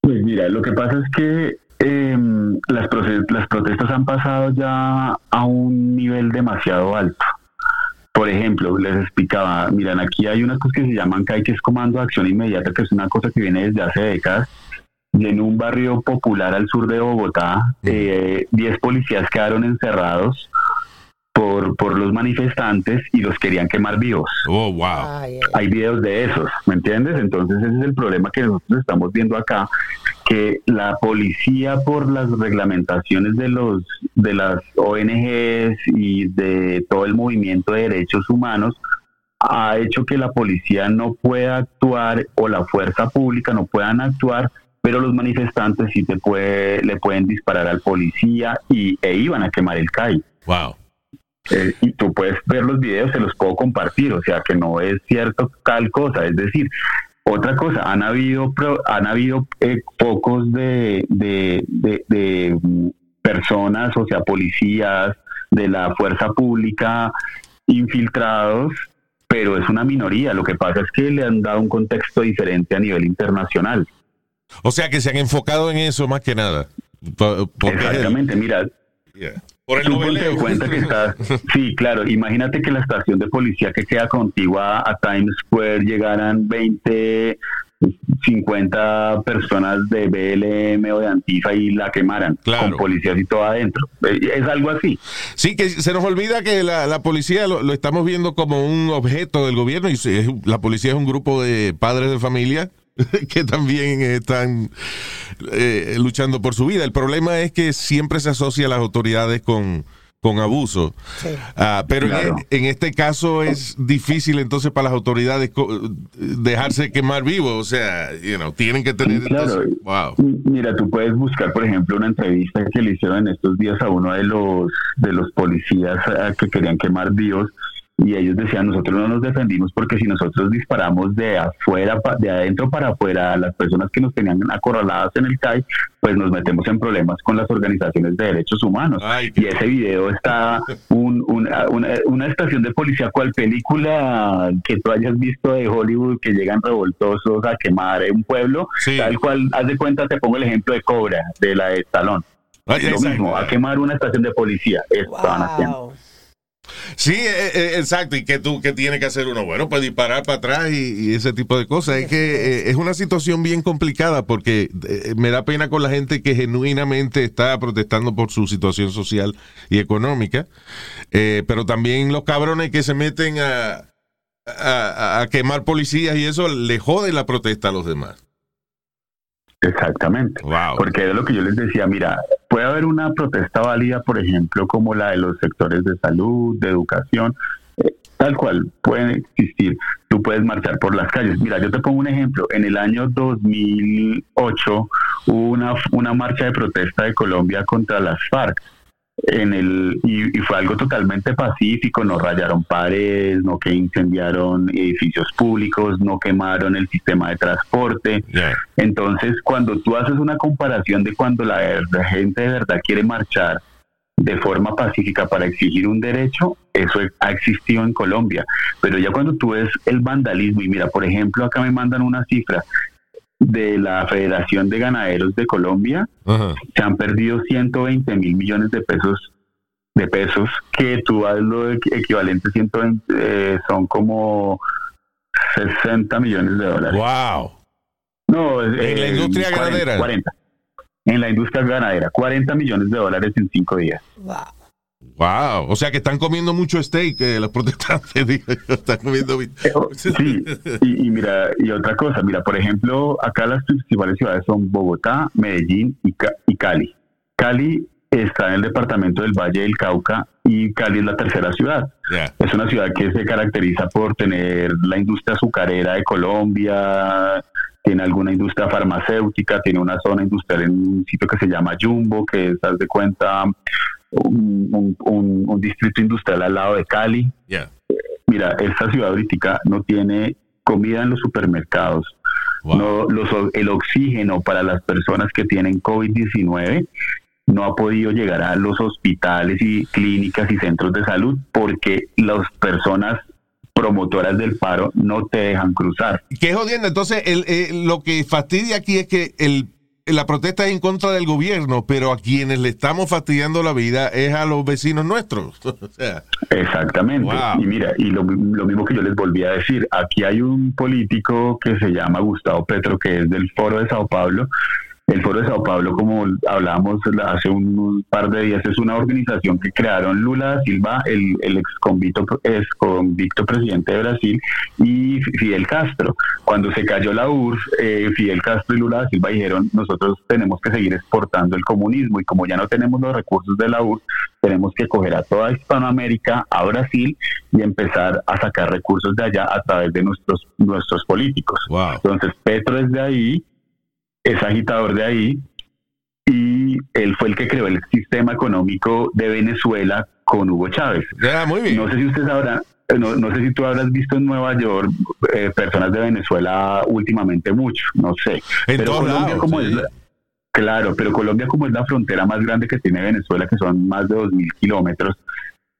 Pues mira, lo que pasa es que em, las, las protestas han pasado ya a un nivel demasiado alto. Por ejemplo, les explicaba, miran, aquí hay unas cosas que se llaman CAI, que es Comando de Acción Inmediata, que es una cosa que viene desde hace décadas. Y en un barrio popular al sur de Bogotá, 10 eh, policías quedaron encerrados por, por los manifestantes y los querían quemar vivos. Oh, wow. Hay videos de esos, ¿me entiendes? Entonces ese es el problema que nosotros estamos viendo acá, que la policía por las reglamentaciones de los de las ONGs y de todo el movimiento de derechos humanos ha hecho que la policía no pueda actuar o la fuerza pública no puedan actuar pero los manifestantes sí te puede, le pueden disparar al policía y, e iban a quemar el CAI. Wow. Eh, y tú puedes ver los videos, se los puedo compartir, o sea que no es cierto tal cosa, es decir, otra cosa, han habido, han habido eh, pocos de, de, mm, personas, o sea, policías de la fuerza pública infiltrados, pero es una minoría. Lo que pasa es que le han dado un contexto diferente a nivel internacional. O sea, que se han enfocado en eso más que nada. Exactamente, mira, por el cuenta que sí, claro, imagínate que la estación de policía que queda contigua a Times Square llegaran 20, 50 personas de BLM o de Antifa y la quemaran con policías y todo adentro. Eh, es algo así. Sí, que se nos olvida que la, policía lo, estamos viendo como un objeto del gobierno y la policía es un grupo de padres de familia [LAUGHS] que también están eh, luchando por su vida. El problema es que siempre se asocia a las autoridades con, con abuso. Ah, pero en, este caso es difícil entonces para las autoridades dejarse quemar vivo. O sea, tienen que tener... wow. Mira, tú puedes buscar, por ejemplo, una entrevista que le hicieron en estos días a uno de los, de los policías ah, que querían quemar vivos y ellos decían nosotros no nos defendimos porque si nosotros disparamos de afuera de adentro para afuera a las personas que nos tenían acorraladas en el CAI pues nos metemos en problemas con las organizaciones de derechos humanos y ese video está un, una, una, estación de policía cual película que tú hayas visto de Hollywood que llegan revoltosos a quemar un pueblo tal cual haz de cuenta te pongo el ejemplo de Cobra de la de Talón lo mismo a quemar una estación de policía. Estaban haciendo Sí, eh, eh, exacto. ¿Y qué, tú, qué tiene que hacer uno? Bueno, pues disparar para atrás y, ese tipo de cosas. Es que eh, es una situación bien complicada porque me da pena con la gente que genuinamente está protestando por su situación social y económica. pero también los cabrones que se meten a, a, quemar policías y eso le jode la protesta a los demás. Exactamente. Porque es lo que yo les decía, mira, puede haber una protesta válida, por ejemplo, como la de los sectores de salud, de educación, eh, tal cual, pueden existir. Tú puedes marchar por las calles. Mira, yo te pongo un ejemplo. En el año 2008 hubo una, una marcha de protesta de Colombia contra las FARC en el y, fue algo totalmente pacífico, no rayaron paredes, no que incendiaron edificios públicos, no quemaron el sistema de transporte. Entonces, cuando tú haces una comparación de cuando la, gente de verdad quiere marchar de forma pacífica para exigir un derecho, eso ha existido en Colombia. Pero ya cuando tú ves el vandalismo, y mira, por ejemplo, acá me mandan una cifra, de la Federación de Ganaderos de Colombia, Ajá. se han perdido 120 mil millones de pesos de pesos que tú haz lo equ- equivalente 120 eh, son como 60 millones de dólares. Wow. No, En la eh, industria 40, ganadera. 40. En la industria ganadera, 40 millones de dólares en cinco días. Wow. Wow. O sea que están comiendo mucho steak eh, los protestantes. [LAUGHS] digo están comiendo. Sí, y, y mira, y otra cosa, mira, por ejemplo, acá las principales ciudades son Bogotá, Medellín y, Ca- y Cali. Cali está en el departamento del Valle del Cauca y Cali es la tercera ciudad. Es una ciudad que se caracteriza por tener la industria azucarera de Colombia, tiene alguna industria farmacéutica, tiene una zona industrial en un sitio que se llama Jumbo, que es, haz de cuenta, un, un- un- un distrito industrial al lado de Cali. Ya. Mira, esta ciudad ahorita no tiene comida en los supermercados. Wow. No, los, el oxígeno para las personas que tienen COVID-19 no ha podido llegar a los hospitales y clínicas y centros de salud porque las personas promotoras del paro no te dejan cruzar. Qué jodiendo. Entonces, el, eh, lo que fastidia aquí es que el, la protesta es en contra del gobierno, pero a quienes le estamos fastidiando la vida es a los vecinos nuestros. [LAUGHS] o sea, Exactamente. Wow. Y mira, y lo, lo mismo que yo les volví a decir, aquí hay un político que se llama Gustavo Petro, que es del Foro de Sao Paulo. El Foro de Sao Paulo, como hablábamos hace un par de días, es una organización que crearon Lula da Silva, el, el ex convicto, ex convicto presidente de Brasil, y Fidel Castro. Cuando se cayó la URSS, eh, Fidel Castro y Lula da Silva dijeron, nosotros tenemos que seguir exportando el comunismo, y como ya no tenemos los recursos de la URSS, tenemos que coger a toda Hispanoamérica, a Brasil, y empezar a sacar recursos de allá a través de nuestros, nuestros políticos. wow. Entonces Petro es de ahí, es agitador de ahí, y él fue el que creó el sistema económico de Venezuela con Hugo Chávez. Ya, muy bien. No sé si usted sabrá, eh, no, no sé si tú habrás visto en Nueva York eh, personas de Venezuela últimamente mucho, no sé. En Pero todos Colombia lados, como sí. es la- claro, pero Colombia como es la frontera más grande que tiene Venezuela, que son más de 2.000 kilómetros,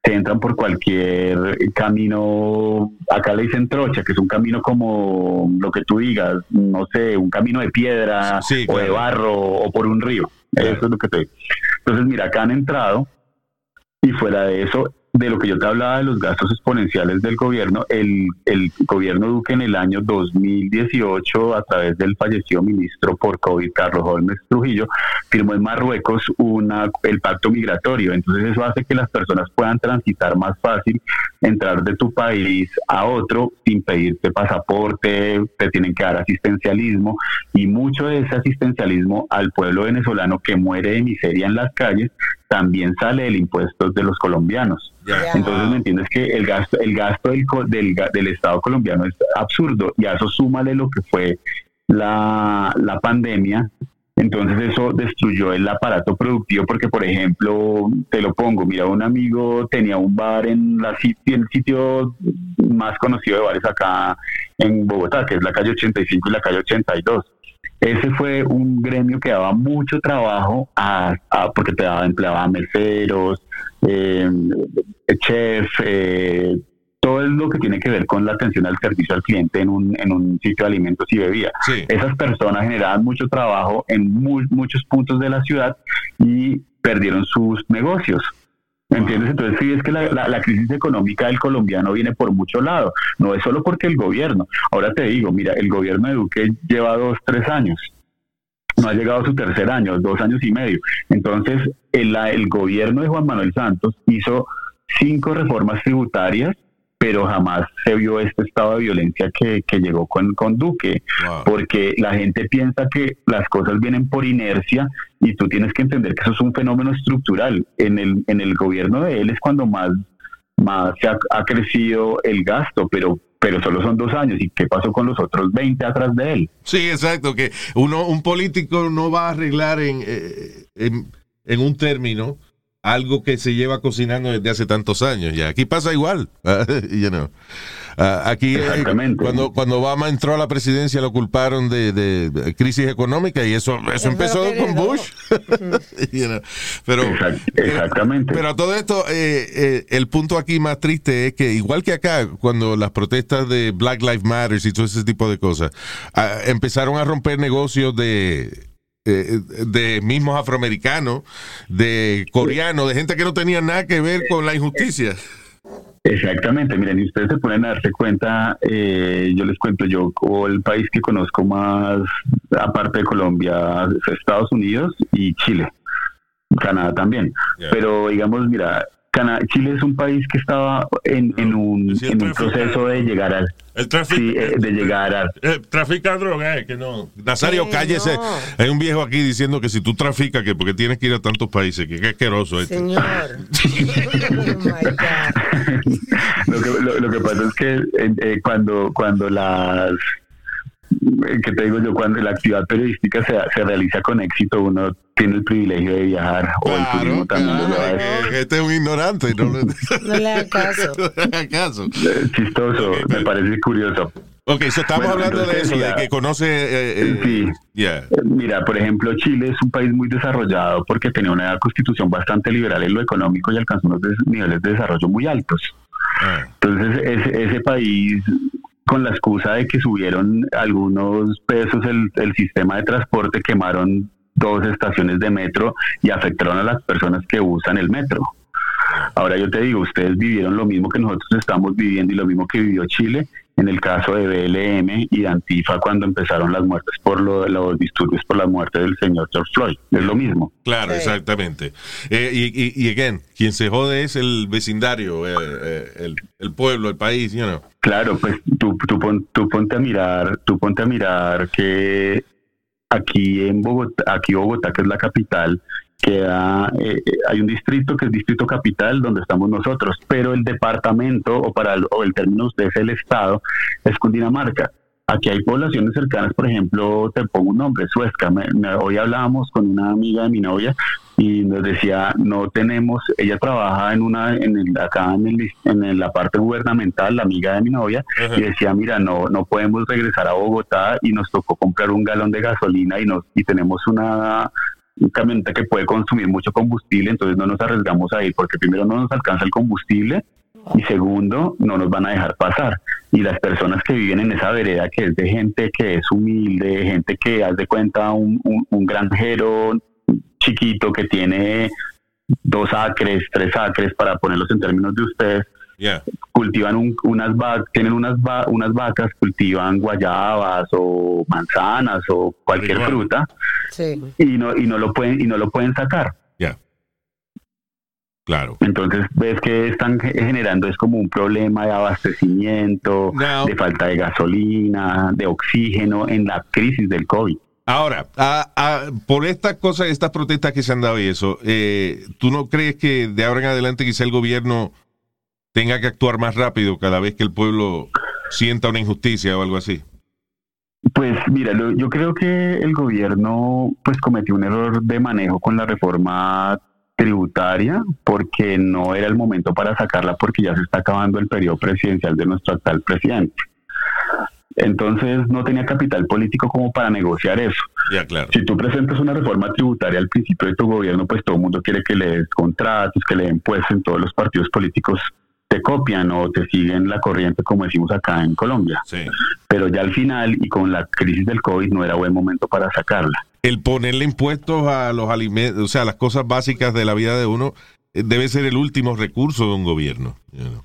se entran por cualquier camino, acá le dicen trocha, que es un camino como lo que tú digas, no sé, un camino de piedra Sí, o de barro o por un río. Claro. Eso es lo que te digo. Entonces, mira, acá han entrado y fuera de eso, de lo que yo te hablaba de los gastos exponenciales del gobierno, el, gobierno Duque en el año 2018, a través del fallecido ministro por COVID, Carlos Holmes Trujillo, firmó en Marruecos una, el pacto migratorio. Entonces eso hace que las personas puedan transitar más fácil, entrar de tu país a otro sin pedirte pasaporte, te tienen que dar asistencialismo y mucho de ese asistencialismo al pueblo venezolano que muere de miseria en las calles también sale del impuesto de los colombianos. Ya. Entonces, ¿me entiendes que el gasto, el gasto del, co- del, del Estado colombiano es absurdo y a eso súmale lo que fue la, la pandemia. Entonces eso destruyó el aparato productivo porque, por ejemplo, te lo pongo, mira, un amigo tenía un bar en, la, en el sitio más conocido de bares acá en Bogotá, que es la calle 85 y la calle 82. Ese fue un gremio que daba mucho trabajo a, a- porque te daba empleaba a meseros, eh, chef, eh, todo es lo que tiene que ver con la atención al servicio al cliente en un, en un sitio de alimentos y bebidas. Sí. Esas personas generaban mucho trabajo en mu- muchos puntos de la ciudad y perdieron sus negocios. ¿Me entiendes? Entonces sí es que la, la- la crisis económica del colombiano viene por mucho lado. No es solo porque el gobierno. Ahora te digo, mira, el gobierno de Duque lleva dos, tres años. No ha llegado a su tercer año, dos años y medio. Entonces, el, el gobierno de Juan Manuel Santos hizo cinco reformas tributarias, pero jamás se vio este estado de violencia que, que llegó con, con Duque Wow. porque la gente piensa que las cosas vienen por inercia y tú tienes que entender que eso es un fenómeno estructural. En el, en el gobierno de él es cuando más, más se ha, ha crecido el gasto, pero, pero solo son dos años. ¿Y qué pasó con los otros 20 atrás de él? Sí, exacto, que uno, un político no va a arreglar en, eh, en, en un término algo que se lleva cocinando desde hace tantos años ya. Aquí pasa igual, [LAUGHS] you know. Ah, aquí eh, cuando cuando Obama entró a la presidencia lo culparon de, de crisis económica y eso eso empezó con. Bush. [LAUGHS] You know. Pero Exact- exactamente. pero a todo esto, eh, eh, el punto aquí más triste es que, igual que acá, cuando las protestas de Black Lives Matter y todo ese tipo de cosas, ah, empezaron a romper negocios de, eh, de mismos afroamericanos, de coreanos, de gente que no tenía nada que ver con la injusticia. Exactamente, miren, y ustedes se ponen a darse cuenta, eh, yo les cuento, yo o el país que conozco más, aparte de Colombia, es Estados Unidos y Chile, Canadá también. Yeah. Pero digamos, mira, Chile es un país que estaba en, en un, Sí, en un tráfico. proceso de llegar al... El tráfico. Sí, eh, de llegar a... Eh, trafica droga, eh, que no. Nazario, Sí, cállese. no. Hay un viejo aquí diciendo que si tú traficas, que porque tienes que ir a tantos países, que qué asqueroso este. Señor. [LAUGHS] oh my God. lo, que, lo, lo que pasa es que eh, eh, cuando, cuando las... eh, que te digo yo, cuando la actividad periodística se, se realiza con éxito, uno tiene el privilegio de viajar, o el turismo también lo claro, este es un ignorante. No le, [LAUGHS] No le haga caso. [LAUGHS] no le haga caso. Eh, chistoso, Ok, me pero- parece curioso. Ok, so estamos Bueno, hablando de eso, de que conoce. eh, eh, Sí. yeah. Eh, Mira, por ejemplo, Chile es un país muy desarrollado porque tenía una constitución bastante liberal en lo económico y alcanzó unos des- niveles de desarrollo muy altos. Ah. Entonces, ese, ese país, con la excusa de que subieron algunos pesos el, el sistema de transporte, quemaron dos estaciones de metro y afectaron a las personas que usan el metro. Ahora yo te digo, ustedes vivieron lo mismo que nosotros estamos viviendo y lo mismo que vivió Chile en el caso de BLM y de Antifa cuando empezaron las muertes por lo, los disturbios por la muerte del señor George Floyd. Es lo mismo. Claro, Sí. exactamente. Eh, y, y, y again, quien se jode es el vecindario, eh, eh, el, el pueblo, el país, you know. Claro, pues tú, tú, pon- tú ponte a mirar, tú ponte a mirar que aquí en Bogotá, aquí Bogotá, que es la capital, queda, eh, eh, hay un distrito que es distrito capital donde estamos nosotros, pero el departamento o para el, o el término de ustedes el estado es Cundinamarca. Aquí hay poblaciones cercanas, por ejemplo, te pongo un nombre, Suezca. Me- me- hoy hablábamos con una amiga de mi novia y nos decía, no tenemos, ella trabaja en una, en el, acá en, el- en la parte gubernamental, la amiga de mi novia, y decía, mira, no, no podemos regresar a Bogotá y nos tocó comprar un galón de gasolina y nos, y tenemos una un camioneta que puede consumir mucho combustible, entonces no nos arriesgamos a ir porque primero no nos alcanza el combustible y segundo no nos van a dejar pasar. Y las personas que viven en esa vereda que es de gente que es humilde, gente que haz de cuenta un, un, un granjero chiquito que tiene dos acres, tres acres, para ponerlos en términos de ustedes, Yeah. cultivan un- unas vacas, tienen unas, va- unas vacas, cultivan guayabas o manzanas o cualquier Igual. fruta Sí. y no y no lo pueden y no lo pueden sacar. Yeah. Claro. Entonces ves que están ge- generando es como un problema de abastecimiento, Now- de falta de gasolina, de oxígeno en la crisis del COVID. Ahora, por estas cosas, estas protestas que se han dado y eso, eh, ¿tú no crees que de ahora en adelante quizá el gobierno tenga que actuar más rápido cada vez que el pueblo sienta una injusticia o algo así? Pues mira, yo creo que el gobierno pues cometió un error de manejo con la reforma tributaria porque no era el momento para sacarla porque ya se está acabando el periodo presidencial de nuestro actual presidente. Entonces no tenía capital político como para negociar eso. Ya, claro. Si tú presentas una reforma tributaria al principio de tu gobierno, pues todo el mundo quiere que le des contratos, que le den puestos en todos los partidos políticos te copian o te siguen la corriente como decimos acá en Colombia. Sí. Pero ya al final y con la crisis del COVID no era buen momento para sacarla. El ponerle impuestos a los alimentos, o sea, a las cosas básicas de la vida de uno, eh, debe ser el último recurso de un gobierno. you know.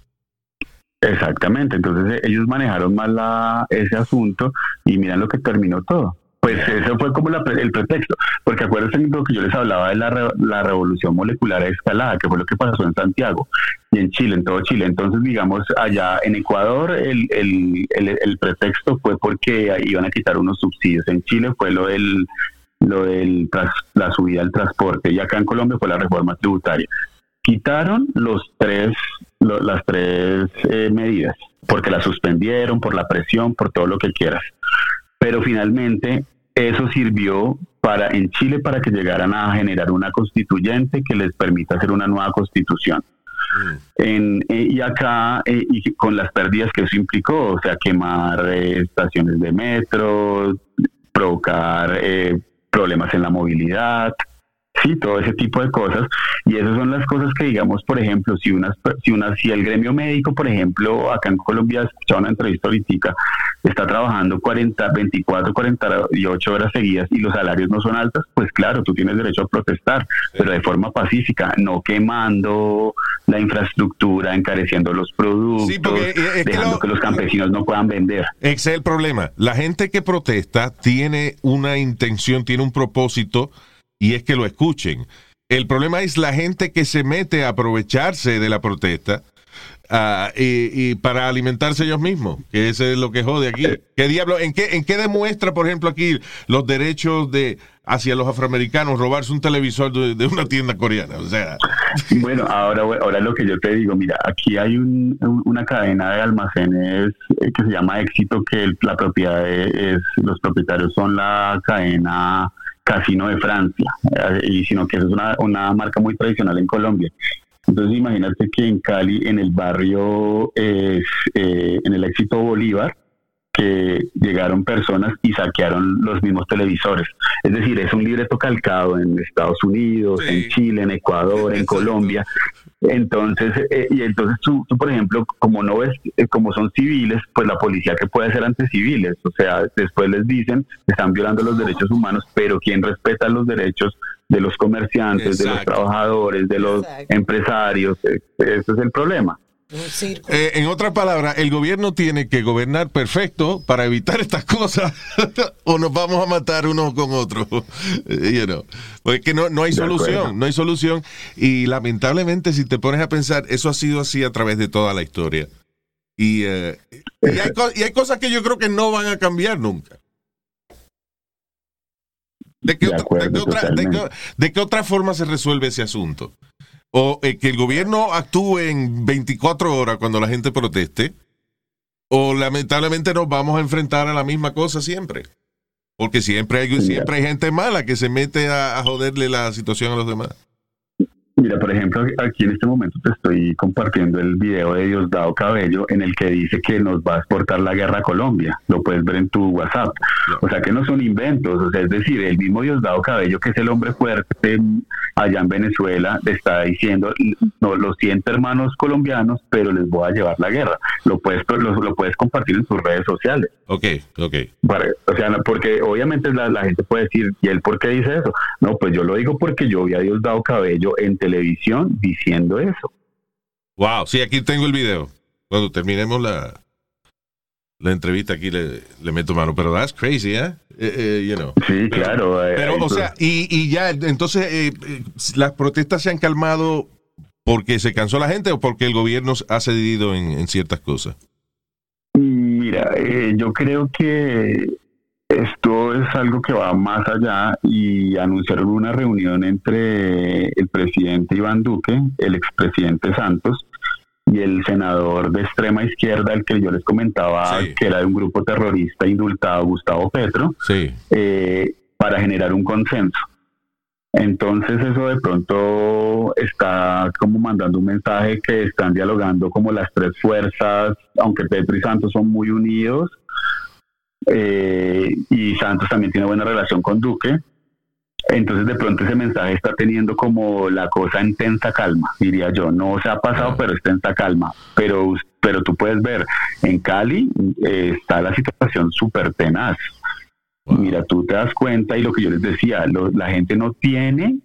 Exactamente, entonces eh, ellos manejaron mal la, ese asunto y miran lo que terminó todo. Pues eso fue como la el pretexto, porque acuérdense de lo que yo les hablaba de la, la revolución molecular escalada, que fue lo que pasó en Santiago y en Chile, en todo Chile. Entonces, digamos, allá en Ecuador el, el, el, el pretexto fue porque iban a quitar unos subsidios. En Chile fue lo del lo tras- la subida del transporte y acá en Colombia fue la reforma tributaria. Quitaron los tres lo- las tres eh, medidas porque las suspendieron por la presión, por todo lo que quieras. Pero finalmente eso sirvió para en Chile para que llegaran a generar una constituyente que les permita hacer una nueva constitución. En, eh, y acá, eh, y con las pérdidas que eso implicó, o sea, quemar eh, estaciones de metro, provocar eh, problemas en la movilidad, sí, todo ese tipo de cosas. Y esas son las cosas que, digamos, por ejemplo, si unas, si una, si el gremio médico, por ejemplo, acá en Colombia, escuchaba una entrevista ahorita, está trabajando 40, 24, 48 horas seguidas y los salarios no son altos, pues claro, tú tienes derecho a protestar, pero de forma pacífica, no quemando la infraestructura, encareciendo los productos, Sí, porque, eh, que dejando lo- que los campesinos no puedan vender. Ese es el problema. La gente que protesta tiene una intención, tiene un propósito y es que lo escuchen. El problema es la gente que se mete a aprovecharse de la protesta ah, y, y para alimentarse ellos mismos, que eso es lo que jode aquí. ¿Qué diablo? ¿En qué, ¿En qué demuestra, por ejemplo, aquí los derechos de hacia los afroamericanos robarse un televisor de, de una tienda coreana? O sea, [LAUGHS] Bueno, ahora, ahora lo que yo te digo, mira, aquí hay un- un- una cadena de almacenes eh, que se llama Éxito, que la propiedad es, los propietarios son la cadena Casino de Francia, eh, y sino que eso es una, una marca muy tradicional en Colombia. Entonces imagínate que en Cali, en el barrio, eh, eh, en el Éxito Bolívar, que llegaron personas y saquearon los mismos televisores. Es decir, es un libreto calcado en Estados Unidos, Sí. en Chile, en Ecuador, en. Colombia. Entonces, eh, y entonces tú, tú, por ejemplo, como no ves, eh, como son civiles, pues la policía que puede hacer ante civiles, o sea, después les dicen que están violando los derechos humanos, pero ¿quién respeta los derechos de los comerciantes, de los trabajadores, de los Exacto. empresarios? Eh, Ese es el problema. Eh, en otras palabras, el gobierno tiene que gobernar perfecto para evitar [LAUGHS] estas cosas o nos vamos a matar unos con otros. [LAUGHS] You know. Porque es que no, no hay solución, no hay solución. Y lamentablemente, si te pones a pensar, eso ha sido así a través de toda la historia. Y, eh, y, hay, co- y hay cosas que yo creo que no van a cambiar nunca. ¿De qué, De otra, de acuerdo, qué otra- de qué- totalmente. de qué otra forma se resuelve ese asunto? O eh, que el gobierno actúe en 24 horas cuando la gente proteste, o lamentablemente nos vamos a enfrentar a la misma cosa siempre. Porque siempre hay, siempre hay gente mala que se mete a, a joderle la situación a los demás. Mira, por ejemplo, aquí en este momento te estoy compartiendo el video de Diosdado Cabello en el que dice que nos va a exportar la guerra a Colombia. Lo puedes ver en tu WhatsApp. O sea que no son inventos. O sea, es decir, el mismo Diosdado Cabello, que es el hombre fuerte allá en Venezuela, le está diciendo, no, lo siento hermanos colombianos, pero les voy a llevar la guerra. Lo puedes, lo, lo puedes compartir en tus redes sociales. Ok, ok. Para- o sea, porque obviamente la, la gente puede decir, ¿y él por qué dice eso? No, pues yo lo digo porque yo vi a Diosdado Cabello en televisión diciendo eso. Wow, sí, aquí tengo el video. Cuando terminemos la, la entrevista aquí le, le meto mano. Pero that's crazy, ¿eh? Eh, eh, you know. Sí, claro. eh, Pero, o sea, y, y ya, entonces, eh, ¿las protestas se han calmado porque se cansó la gente o porque el gobierno ha cedido en, en ciertas cosas? Mira, yo creo que esto es algo que va más allá y anunciaron una reunión entre el presidente Iván Duque, el expresidente Santos y el senador de extrema izquierda, el que yo les comentaba Sí. que era de un grupo terrorista indultado, Gustavo Petro, Sí. eh, para generar un consenso. Entonces eso de pronto está como mandando un mensaje que están dialogando como las tres fuerzas, aunque Petro y Santos son muy unidos, eh, y Santos también tiene buena relación con Duque. Entonces de pronto ese mensaje está teniendo como la cosa en tensa calma, diría yo. No se ha pasado, pero es tensa calma. Pero, pero tú puedes ver, en Cali eh, está la situación súper tenaz. Mira, tú te das cuenta y lo que yo les decía, lo- la gente no tiene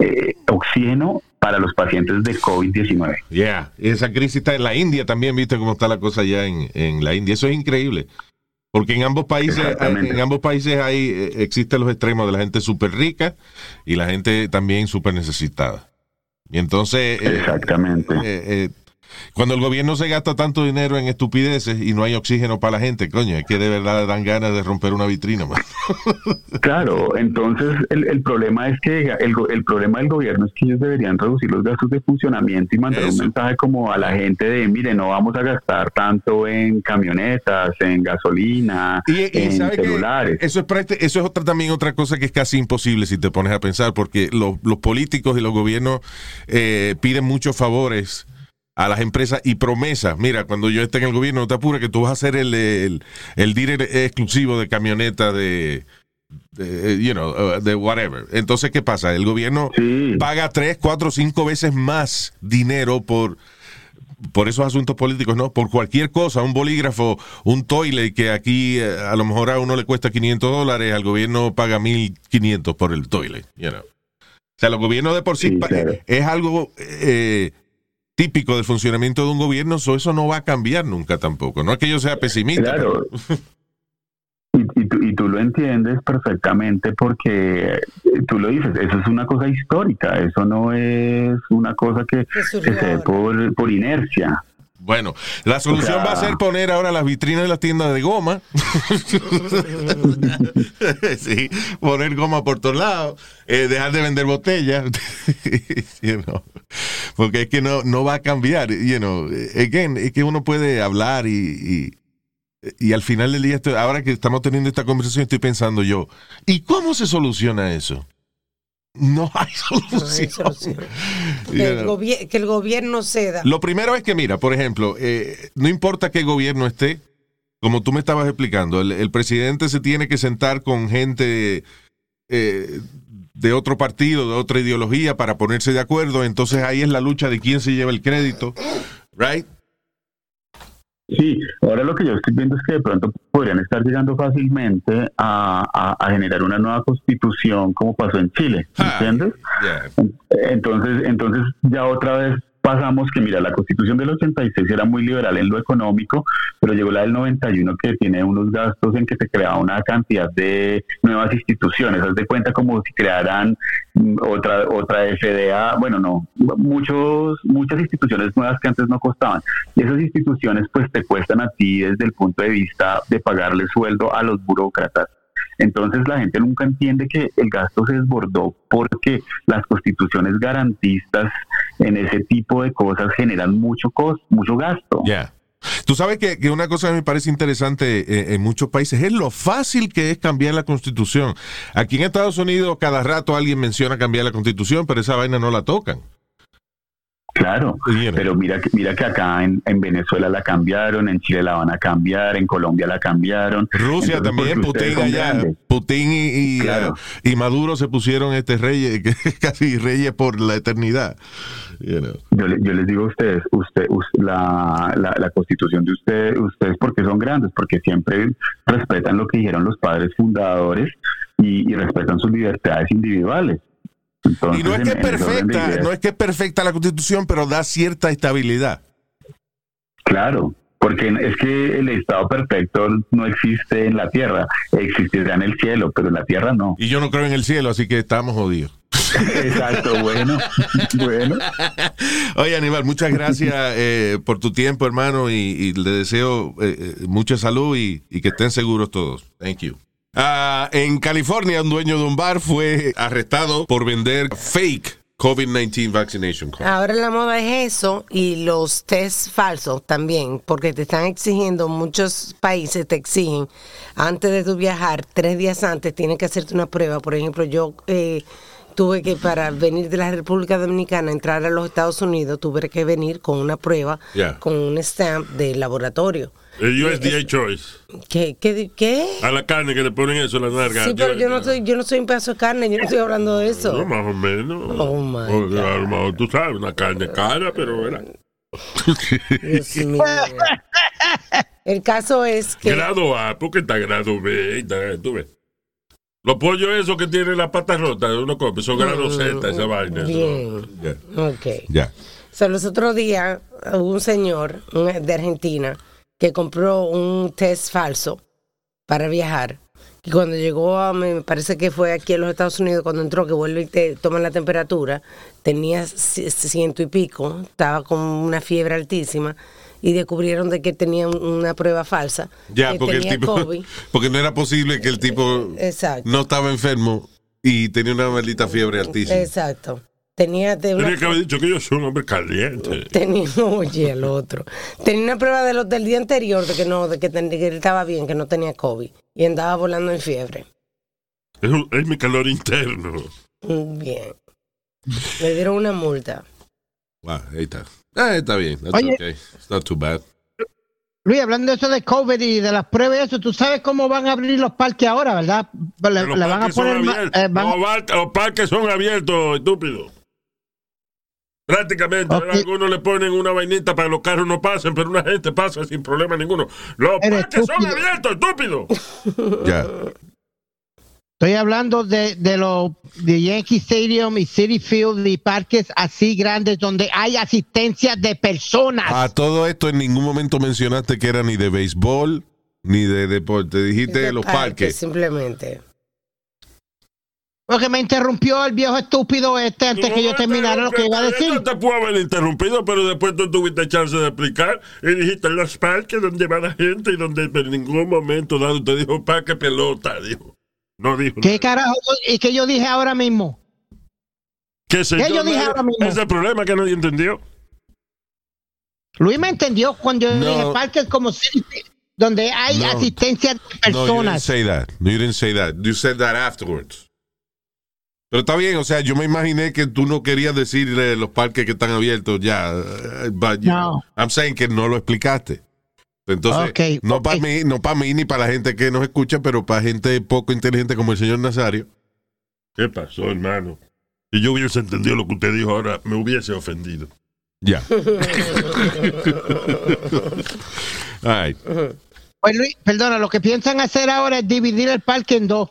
eh, oxígeno para los pacientes de COVID-19. Yeah, esa crisis está en la India también, viste cómo está la cosa allá en, en la India. Eso es increíble. Porque en ambos países, Exactamente. en ambos países hay, eh, existen los extremos de la gente súper rica y la gente también súper necesitada. Y entonces, eh, Exactamente. eh, eh, Cuando el gobierno se gasta tanto dinero en estupideces y no hay oxígeno para la gente, coño, es que de verdad dan ganas de romper una vitrina. man. [LAUGHS] Claro, entonces el, el problema es que el, problema del gobierno es que ellos deberían reducir los gastos de funcionamiento y mandar Eso. un mensaje como a la gente de, mire, no vamos a gastar tanto en camionetas, en gasolina, Y, y en celulares. Eso es, eso es otra, también otra cosa que es casi imposible si te pones a pensar, porque lo- los políticos y los gobiernos eh, piden muchos favores a las empresas y promesas. Mira, cuando yo esté en el gobierno, no te apures que tú vas a ser el, el, el dealer exclusivo de camioneta de, de, you know, uh, de whatever. Entonces, ¿qué pasa? El gobierno Sí. paga tres, cuatro, cinco veces más dinero por por esos asuntos políticos, ¿no? Por cualquier cosa, un bolígrafo, un toilet que aquí eh, a lo mejor a uno le cuesta 500 dólares, al gobierno paga 1500 por el toilet, you know. O sea, los gobiernos de por sí, Sí, pa- claro. es algo eh, típico del funcionamiento de un gobierno, so eso no va a cambiar nunca tampoco. No es que yo sea pesimista. Claro. pero- Y, y tú, y tú lo entiendes perfectamente porque eh, tú lo dices, eso es una cosa histórica, eso no es una cosa que, se por, por inercia. Bueno, la solución va a ser poner ahora las vitrinas de las tiendas de goma. [LAUGHS] sí, poner goma por todos lados, eh, dejar de vender botellas. [LAUGHS] You know. Porque es que no, no va a cambiar. You know. Again, es que uno puede hablar y, y, y al final del día, estoy- ahora que estamos teniendo esta conversación, estoy pensando yo, ¿y cómo se soluciona eso? No hay [LAUGHS] No hay solución. Que el, que gobierno ceda. Lo primero es que, mira, por ejemplo, eh, no importa qué gobierno esté, como tú me estabas explicando, el, el presidente se tiene que sentar con gente eh, de otro partido, de otra ideología, para ponerse de acuerdo. Entonces ahí es la lucha de quién se lleva el crédito, ¿right? Sí, ahora lo que yo estoy viendo es que de pronto podrían estar llegando fácilmente a, a- a generar una nueva constitución como pasó en Chile, Ah. ¿entiendes? Yeah. Entonces, entonces ya otra vez pasamos que, mira, la constitución del 86 era muy liberal en lo económico, pero llegó la del 91 que tiene unos gastos en que se creaba una cantidad de nuevas instituciones. Haz de cuenta como si crearan mm, otra otra FDA, bueno, no, muchos muchas instituciones nuevas que antes no costaban. Y esas instituciones pues te cuestan a ti desde el punto de vista de pagarle sueldo a los burócratas. Entonces la gente nunca entiende que el gasto se desbordó porque las constituciones garantistas en ese tipo de cosas generan mucho costo, mucho gasto. Yeah. Tú sabes que, que una cosa que me parece interesante eh, en muchos países es lo fácil que es cambiar la constitución. Aquí en Estados Unidos cada rato alguien menciona cambiar la constitución, pero esa vaina no la tocan. Claro, pero mira que mira que acá en, en Venezuela la cambiaron, en Chile la van a cambiar, en Colombia la cambiaron. Rusia Entonces, también, Putin allá. Putin y, y, Claro. uh, y Maduro se pusieron este reyes, que [LAUGHS] casi reyes por la eternidad. You know. Yo, le- yo les digo a ustedes, usted, us- la, la, la constitución de ustedes, ustedes porque son grandes, porque siempre respetan lo que dijeron los padres fundadores y, y respetan sus libertades individuales. Entonces, Y no es que es perfecta, no es que es perfecta la constitución, pero da cierta estabilidad. Claro, porque es que el estado perfecto no existe en la tierra, existirá en el cielo, pero en la tierra no. Y yo no creo en el cielo, así que estamos jodidos. [LAUGHS] Exacto, bueno, [LAUGHS] bueno. Oye, Aníbal, muchas gracias [LAUGHS] eh, por tu tiempo, hermano, y, y le deseo eh, eh, mucha salud y, y que estén seguros todos. Thank you. Ah, en California, un dueño de un bar fue arrestado por vender fake COVID-19 vaccination card. Ahora la moda es eso y los test falsos también, porque te están exigiendo, muchos países te exigen, antes de tu viajar, tres días antes, tienes que hacerte una prueba. Por ejemplo, yo eh, tuve que, para venir de la República Dominicana, entrar a los Estados Unidos, tuve que venir con una prueba, Yeah. con un stamp de laboratorio. El USDA Choice. ¿Qué? ¿Qué? qué? A la carne que le ponen eso la narga. Sí, pero yo no soy, yo no soy un pedazo de carne, yo no estoy hablando de No, eso. más o menos. Oh, my O sea, God. a lo mejor tú sabes, una carne cara, pero era. Dios mío. El caso es que Grado A, porque está grado B. está- tú ves. Los pollos esos que tienen la pata rota, uno come, son grado Z, esa vaina. eso. Bien. Ya. Ok. Ya. So, los otros días un señor de Argentina que compró un test falso para viajar Y cuando llegó, a, me parece que fue aquí en los Estados Unidos, cuando entró, que vuelve y te toman la temperatura, tenía ciento y pico, estaba con una fiebre altísima y descubrieron de que tenía un- una prueba falsa. Ya, que porque el tipo. COVID. [LAUGHS] Porque no era posible que el tipo Exacto. no estaba enfermo y tenía una maldita fiebre altísima. Exacto. Tenía de una- Tenía que haber dicho que yo soy un hombre caliente. Tenía, oye, el otro. Tenía una prueba de del día anterior de que no, de que, ten- que él estaba bien, que no tenía COVID. Y andaba volando en fiebre. Es, un- es mi calor interno. Mm, Bien. Le dieron una multa. Wow, ahí está. Ah, está bien. That's Oye. okay. It's not too bad. Luis, hablando de eso de COVID y de las pruebas y eso, tú sabes cómo van a abrir los parques ahora, ¿verdad? Le, los le van a parques son poner... eh, van- Los bar- los parques son abiertos, estúpido. Prácticamente, Ok. ahora algunos le ponen una vainita para que los carros no pasen, pero una gente pasa sin problema ninguno. Los parques son abiertos, estúpido. [LAUGHS] Ya. Estoy hablando de, de los de Yankee Stadium y City Field y parques así grandes donde hay asistencia de personas. A todo esto en ningún momento mencionaste que era ni de béisbol ni de deporte. Dijiste De los parque, parques. Simplemente. Porque me interrumpió el viejo estúpido este antes que yo terminara lo que iba a decir. No te puedo haber interrumpido, pero después tú tuviste chance de explicar y dijiste los parques donde va la gente y donde en ningún momento dado te dijo parque pelota, dijo. No dijo. ¿Qué nada. carajo? ¿Y qué yo dije ahora mismo? ¿Qué sé qué yo yo? dije ahora mismo? Ese es el problema que nadie entendió. Luis me entendió cuando yo No. dije parques como Field, donde hay No. asistencia de No, you didn't personas. say that. No, you didn't say that. You said that afterwards. Pero está bien, o sea, yo me imaginé que tú no querías decir eh, los parques que están abiertos ya. eh, but, you No. know, I'm saying que no lo explicaste. Entonces, no para mí, no para mí ni para la gente que nos escucha, pero para gente poco inteligente como el señor Nazario. ¿Qué pasó, hermano? Si yo hubiese entendido lo que usted dijo ahora, me hubiese ofendido. Ya. [LAUGHS] All right. Pues Luis, perdona, lo que piensan hacer ahora es dividir el parque en dos.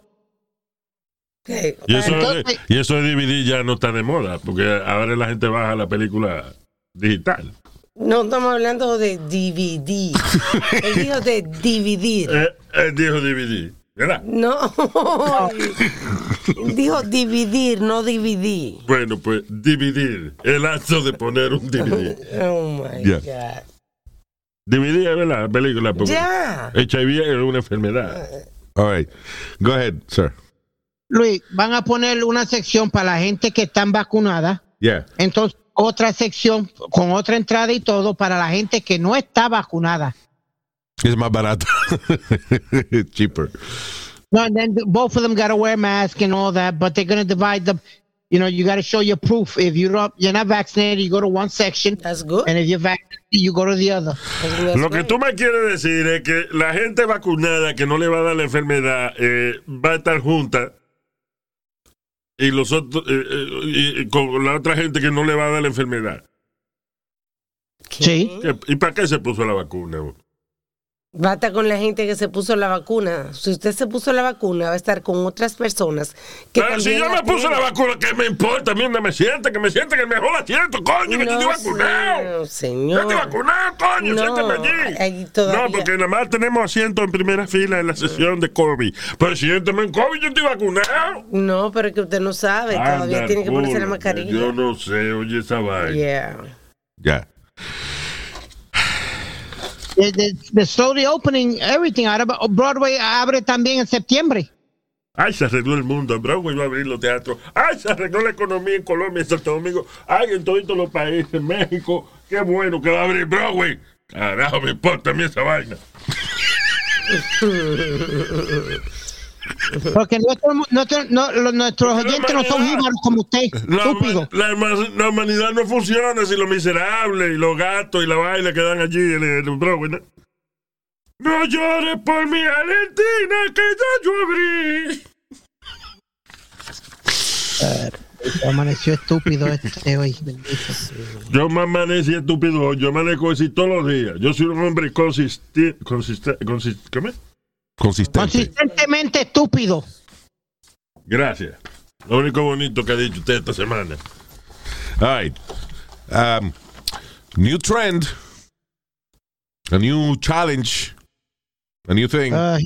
Y eso, Entonces- de, y eso de DVD ya no está de moda, porque ahora la gente baja la película digital. No estamos hablando de DVD. [LAUGHS] Él dijo de dividir. Eh, él dijo DVD, ¿verdad? No. [LAUGHS] dijo dividir, no dividir. Bueno, pues dividir, el acto de poner un DVD. [LAUGHS] Oh my. God. DVD es verdad, la película, porque Ya. HIV es una enfermedad. All right. Go ahead, sir. Luis, van a poner una sección para la gente que están vacunada. Yeah. Entonces, otra sección con otra entrada y todo para la gente que no está vacunada. Es más barato. [LAUGHS] Cheaper. No, and then both of them got to wear masks and all that, but they're going to divide them. You know, you got to show your proof. If you're not, you're not vaccinated, you go to one section, That's good. and if you're vaccinated, you go to the other. That's Lo que tú me quieres decir es que la gente vacunada que no le va a dar la enfermedad eh, va a estar junta y los otros eh, eh, con la otra gente que no le va a dar la enfermedad. Sí. ¿Qué- ¿Y para qué se puso la vacuna? Basta con la gente que se puso la vacuna. Si usted se puso la vacuna, va a estar con otras personas que Pero si yo la me puse la vacuna, ¿qué me importa? Mira, me siente, que me siente, que mejor asiento, coño, que No, estoy vacunado. señor. Yo estoy vacunado, coño, No, siéntame allí. No, porque nada más tenemos asiento en primera fila en la sesión de COVID. Pero siéntame en COVID, yo estoy vacunado. No, pero es que usted no sabe. Todavía tiene que ponerse la mascarilla. Yo no sé, oye esa vaina. Yeah. Ya. The, the, the slowly opening everything. Ahora Broadway abre también en septiembre. Ay, se arregló el mundo. Broadway va a abrir los teatros. Ay, se arregló la economía en Colombia, en Santo Domingo. Ay, en todos los países, en México. Qué bueno que va a abrir Broadway. Carajo, me importa a mí esa vaina. [LAUGHS] Porque nuestro- nuestro- no, nuestros oyentes no son jíbaros como usted, La, estúpido. la, huma- la humanidad no funciona si los miserables y los gatos y la vaina que dan allí en el. No, No llores por mi Argentina, que ya yo abrí. Amaneció estúpido este hoy. bendito. Yo me amanecí estúpido, yo amanezco así todos los días. Yo soy un hombre consistente. Consistente. ¿Cómo es? Consistente. Consistentemente estúpido. Gracias. Lo único bonito que ha dicho usted esta semana. All right. Um, new trend. A new challenge. A new thing. Ah,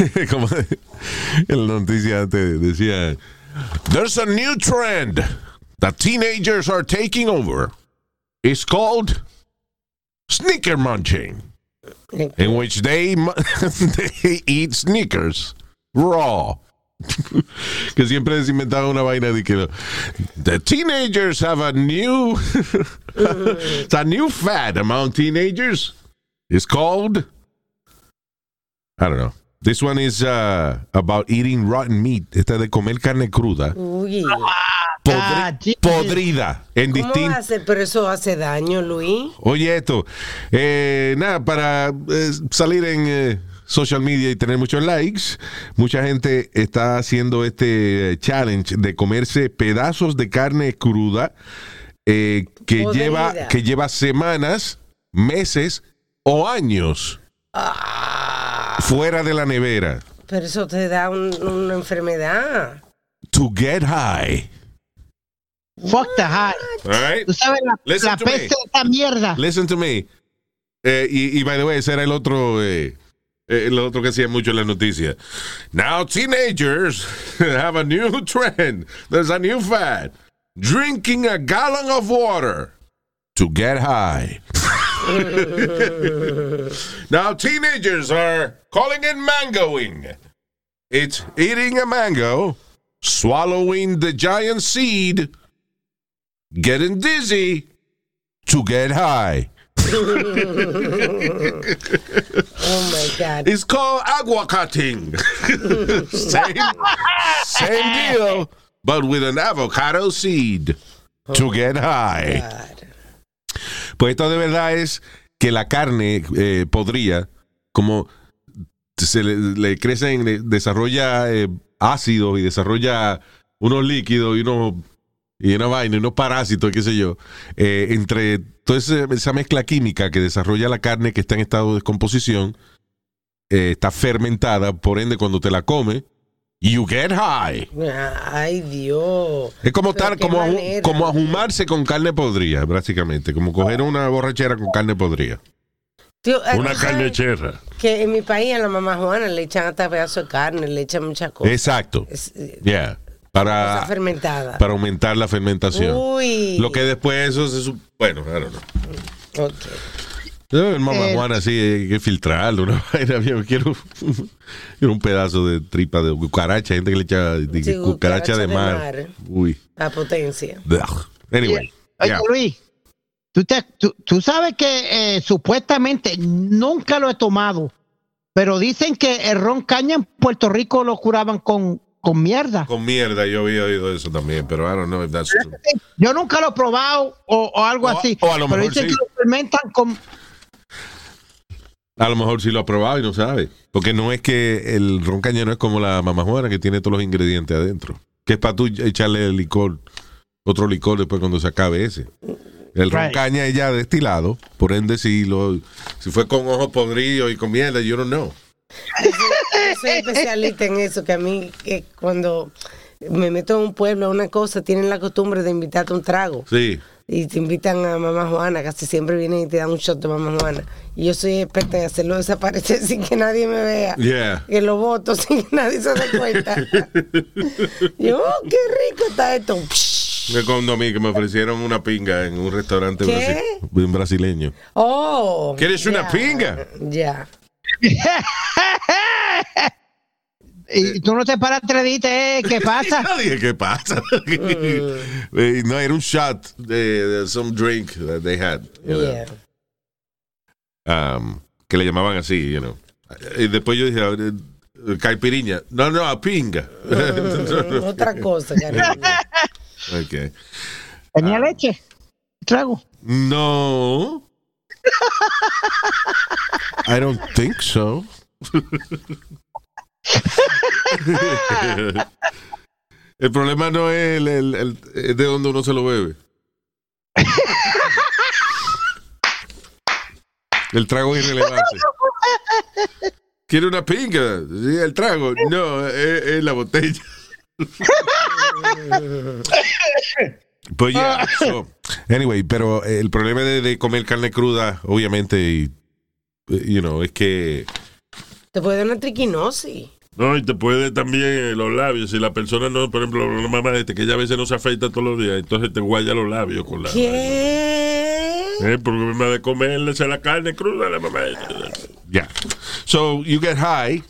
[LAUGHS] como en la noticia antes decía, there's a new trend that teenagers are taking over. It's called sneaker munching, in which they, [LAUGHS] they eat sneakers raw. [LAUGHS] que siempre se inventaba una vaina de que the teenagers have a new [LAUGHS] it's a new fad among teenagers. It's called I don't know. This one is uh, about eating rotten meat. Esta de comer carne cruda, Uy, podri- Ah, podrida, en ¿cómo distinto. hace? Pero eso hace daño, Luis. Oye, esto, eh, nada, para eh, salir en eh, social media y tener muchos likes, mucha gente está haciendo este challenge de comerse pedazos de carne cruda que, Podrida. lleva, que lleva semanas, meses o años Ah. fuera de la nevera. Pero eso te da un- una enfermedad. To get high. Fuck the high. All right? Tú sabes la, Listen la to me. peste de esta mierda. Listen to me. Eh, y, y by the way, ese era el otro, eh, eh, el otro que hacía mucho en la noticia. Now teenagers [LAUGHS] have a new [LAUGHS] trend. There's a new fad. Drinking a gallon of water to get high. [LAUGHS] now teenagers are calling it mangoing. It's eating a mango, swallowing the giant seed, getting dizzy to get high. [LAUGHS] Oh my God. It's called aguacating. [LAUGHS] same, same deal, but with an avocado seed to get high. God. Pues esto de verdad es que la carne eh, podría, como se le, le crecen, le desarrolla eh, ácidos y desarrolla unos líquidos y unos y una vaina, y unos parásitos, qué sé yo, eh, entre toda esa mezcla química que desarrolla la carne que está en estado de descomposición, eh, está fermentada, por ende cuando te la comes, you get high. Ay, Dios. Es como qué como, manera. como ajumarse con carne podrida, básicamente, como coger una borrachera con carne podrida. Tío, eh, Una ¿tú carne cherra. Que en mi país a la mamá Juana le echan hasta pedazo de carne, le echan muchas cosas. Exacto. Es, eh, Cosa Para, fermentada. para aumentar la fermentación. Uy. Lo que después eso se Bueno, I don't know. Ok. Yo, el mamá Eh, Juana así hay que filtrarlo. Una [LAUGHS] vaina, yo quiero, quiero un pedazo de tripa de cucaracha. Hay gente que le echa de- Sí, cucaracha de mar. mar. Uy. La potencia. Anyway. Oye, yeah. Luis, tú, te- tú- tú sabes que eh, supuestamente nunca lo he tomado, pero dicen que el ron caña en Puerto Rico lo curaban con, con mierda. Con mierda, yo había oído eso también, pero I don't know if that's true. Yo nunca lo he probado o, o algo O- así. o a lo pero mejor dicen sí. que lo fermentan con. A lo mejor sí lo ha probado y no sabe. Porque no es que el ron cañero es como la mamajuana que tiene todos los ingredientes adentro. Que es para tú echarle el licor, otro licor después cuando se acabe ese. El ron Right. caña es ya destilado, por ende si lo, si fue con ojos podridos y con mierda, yo no know. Yo soy especialista en eso, que a mí que cuando me meto en un pueblo a una cosa, tienen la costumbre de invitarte un trago. Sí. Y te invitan a mamá Juana, casi siempre vienen y te dan un shot de mamá Juana. Y yo soy experta en hacerlo desaparecer [LAUGHS] sin que nadie me vea. Yeah. Que lo voto sin que nadie se dé cuenta. [LAUGHS] yo, oh, qué rico está esto. Me cuando a mí que me ofrecieron una pinga en un restaurante ¿Qué? brasi- un brasileño. Oh. ¿Quieres una pinga? Ya. Y tú no te paras tres días, eh, [LAUGHS] ¿qué pasa? Yo dije, ¿qué pasa? Eh, no, era un shot de, de some drink that they had. you know. Yeah. um, que le llamaban así, you know. Y después yo dije, eh, caipiriña. No, no, a pinga. Mm, Otra [LAUGHS] cosa, cariño. Ok. ¿Tenía leche? ¿Trago? No. I don't think so. [LAUGHS] el problema no es el, el- el- es de donde uno se lo bebe. El trago es irrelevante. ¿Quiere una pinga? El trago. No, es, es la botella. [LAUGHS] Pues ya, so, anyway, pero eh, el problema de, de comer carne cruda, obviamente, y, eh, you know, es que Te puede dar una triquinosis. No, y te puede también eh, los labios. Si la persona no, por ejemplo, la mamá de este, que ella a veces no se afeita todos los días, entonces te guaya los labios con la. ¿Qué? Eh, problema de comerle la carne cruda a la mamá. Yeah. So you get high,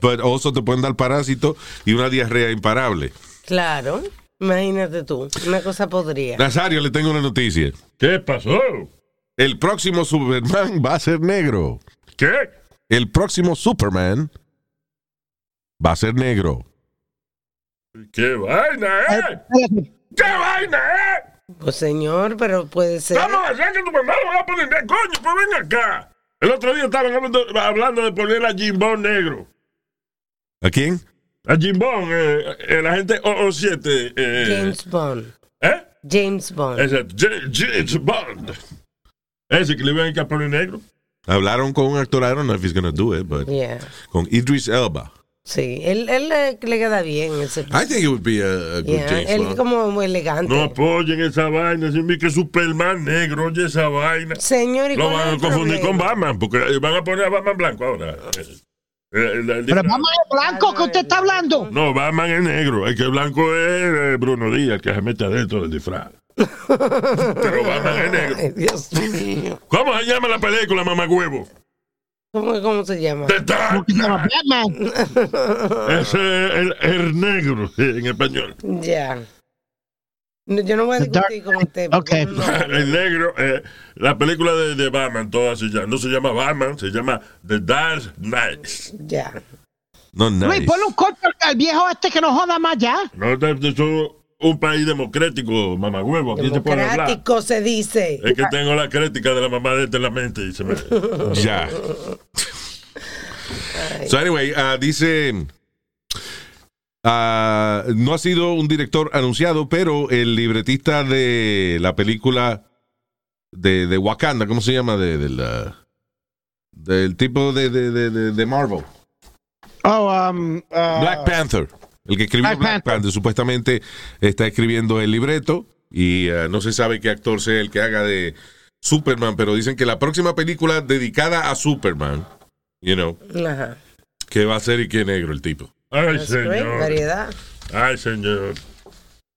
but also te pueden dar parásito y una diarrea imparable. Claro. Imagínate tú. Una cosa podría. Nazario, le tengo una noticia. ¿Qué pasó? El próximo Superman va a ser negro. ¿Qué? El próximo Superman va a ser negro. ¿Qué vaina, eh? ¿Qué vaina, eh? Pues señor, pero puede ser. Vamos a hacer que tu mamá lo va a poner negro. Coño, pues ven acá. El otro día estaban hablando, hablando de poner a Jimbón negro. ¿A quién? A Jimbón, eh, el agente 007. Eh, James Bond. ¿Eh? James Bond. Exacto. Ja- James Bond. Ese que le iban a poner negro. Hablaron con un actor, I don't know if he's gonna do it, but Yeah. con Idris Elba. Sí, él, él le, le queda bien ese. I think it would be a, a good Yeah, James Él Bond. es como muy elegante. No apoyen esa vaina. Si vi que Superman negro, oye esa vaina. Señor, ¿y Lo van a el confundir con problema? Batman, porque eh, van a poner a Batman blanco ahora. Eh, el- el Pero vamos a blanco que usted está hablando. No, Batman es negro. El que es blanco es eh, Bruno Díaz, que se mete adentro del disfraz. [LAUGHS] Pero Batman es negro. Ay, Dios mío. ¿Cómo se llama la película, mamá huevo? ¿Cómo, cómo se llama? The Dark Knight. Batman. Ese es el, el negro en español. Ya. No, yo no voy a discutir con usted. no. [LAUGHS] El negro, eh, la película de, de Batman, toda se llama, no se llama Batman, se llama The Dark Knight. Ya. No, nice. Luis, ponle un corte al- viejo este que no joda más ya. No, de- de- somos un país democrático, mamá huevo. Aquí se puede hablar. Democrático se dice. Es que tengo la crítica de la mamá de este en la mente y se me... [LAUGHS] Ya. So anyway, ah, dice, ah, no ha sido un director anunciado, pero el libretista de la película de, de Wakanda, ¿cómo se llama? De, del, ah, del tipo de, de, de, de- de Marvel. Oh, um, uh, Black Panther. El que escribió Black Black, Panther. Panther. supuestamente está escribiendo el libreto y ah, no se sabe qué actor sea el que haga de Superman, pero dicen que la próxima película dedicada a Superman, you know, que va a ser y que negro el tipo. Ay, señor. Variedad. Ay, señor.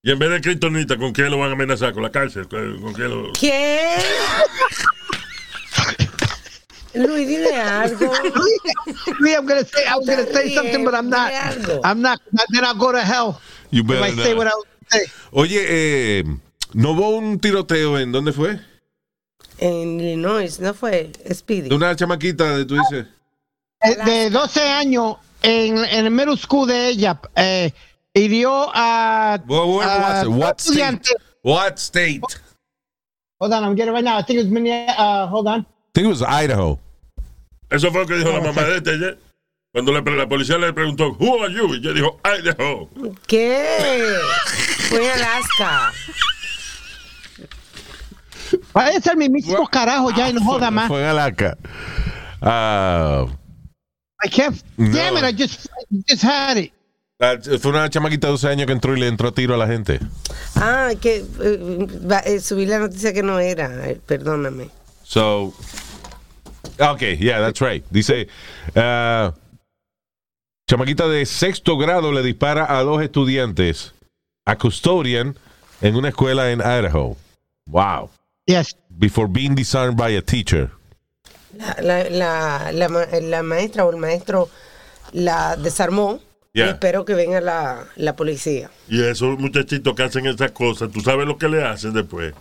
Y en vez de Kryptonita, ¿con qué lo van a amenazar? ¿Con la cárcel? ¿Con qué lo...? ¿Qué? Luis, dile algo. [LAUGHS] Luis, I'm gonna say, I was gonna say something, but I'm not. I'm not. Then I'll go to hell. You If better I say what I say. Oye, eh, ¿no hubo un tiroteo en dónde fue? En Illinois, ¿no fue? Speedy. De una chamaquita, de, tú dices. Eh, De 12 años en, en el middle school de ella, eh, hirió a. Well, where was a it? What dos estudiantes. state? What state? Hold on, I'm getting it right now. I think it was Minneapolis. Uh, hold on. I think it was Idaho. Eso fue lo que dijo la mamá de este ayer. Cuando le- la policía le preguntó, Who are you? Y ella dijo, Idaho. ¿Qué? Fue en Alaska. Vaya a ser mi mismo carajo ya y no joda más. Fue en Alaska. Ah, I can't. No. Damn it! I just, I just had it. ah, fue una chamaquita de 12 años que entró y le entró a tiro a la gente. Ah, que eh, va- eh, subí la noticia que no era. eh, perdóname. So, okay, yeah, that's right. Dice, ah, chamaquita de sexto grado le dispara a dos estudiantes, a custodian, en una escuela en Idaho. Wow. Yes. Before being disarmed by a teacher. La, la, la, la, ma- la maestra o el maestro la desarmó. Y espero que venga la, la policía. Y esos muchachitos que hacen esas cosas, ¿tú sabes lo que le hacen después?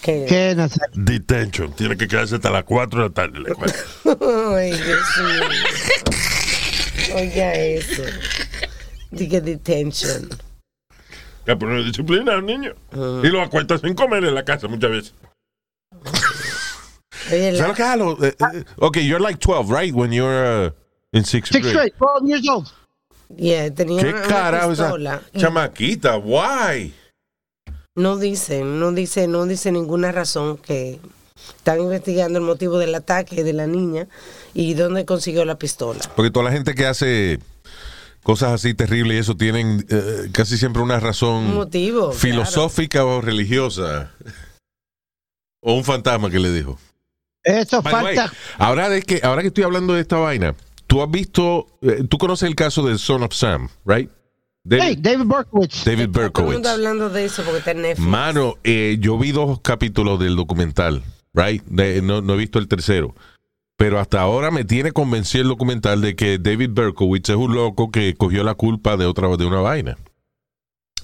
Que- ¿Qué, Nazario? Detention. Tiene que quedarse hasta las 4 de la tarde. [LAUGHS] Ay, Dios mío. Oiga eso. Diga detention. Que poner disciplina al niño. Ah. Y lo acuestan sin comer en la casa muchas veces. ¿Sabes lo que hago? Eh, eh, okay, you're like 12, right? When you're uh, in sixth Six grade. straight, 12 years old. yeah, tenía ¿Qué una, carajo esa pistola. y chamaquita? Why? No dice, no dice, no dice ninguna razón que están investigando el motivo del ataque de la niña y dónde consiguió la pistola. Porque toda la gente que hace cosas así terribles y eso tienen eh, casi siempre una razón Un motivo. filosófica o religiosa. O un fantasma que le dijo. Eso By the way, falta. ahora, de que, ahora que estoy hablando de esta vaina, tú has visto, eh, tú conoces el caso de Son of Sam, right? David, Hey, David Berkowitz. David Berkowitz. mundo hablando de eso porque está en Netflix. Mano, eh, yo vi dos capítulos del documental, right? De- no, no he visto el tercero. Pero hasta ahora me tiene convencido el documental de que David Berkowitz es un loco que cogió la culpa de otra de una vaina.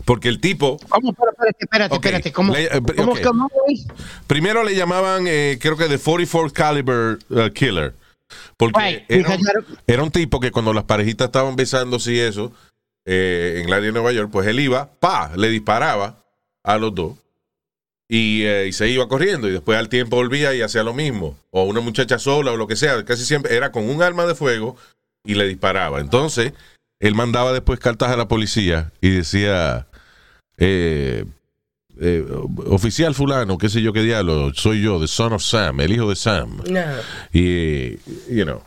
Porque el tipo, ¿Cómo? Espérate, espérate, Ok, espérate. ¿Cómo? le- eh, primero le llamaban, eh, creo que The 44 Caliber uh, Killer. Porque Right, era, un, era un tipo que cuando las parejitas estaban besándose y eso, eh, en el área de Nueva York, pues él iba, pa, le disparaba a los dos y, eh, y se iba corriendo y después al tiempo volvía y hacía lo mismo. O una muchacha sola o lo que sea, casi siempre era con un arma de fuego y le disparaba. Entonces, él mandaba después cartas a la policía y decía, eh, eh, oficial fulano, qué sé yo qué diablo, soy yo, the son of Sam, el hijo de Sam. No. Y, you know.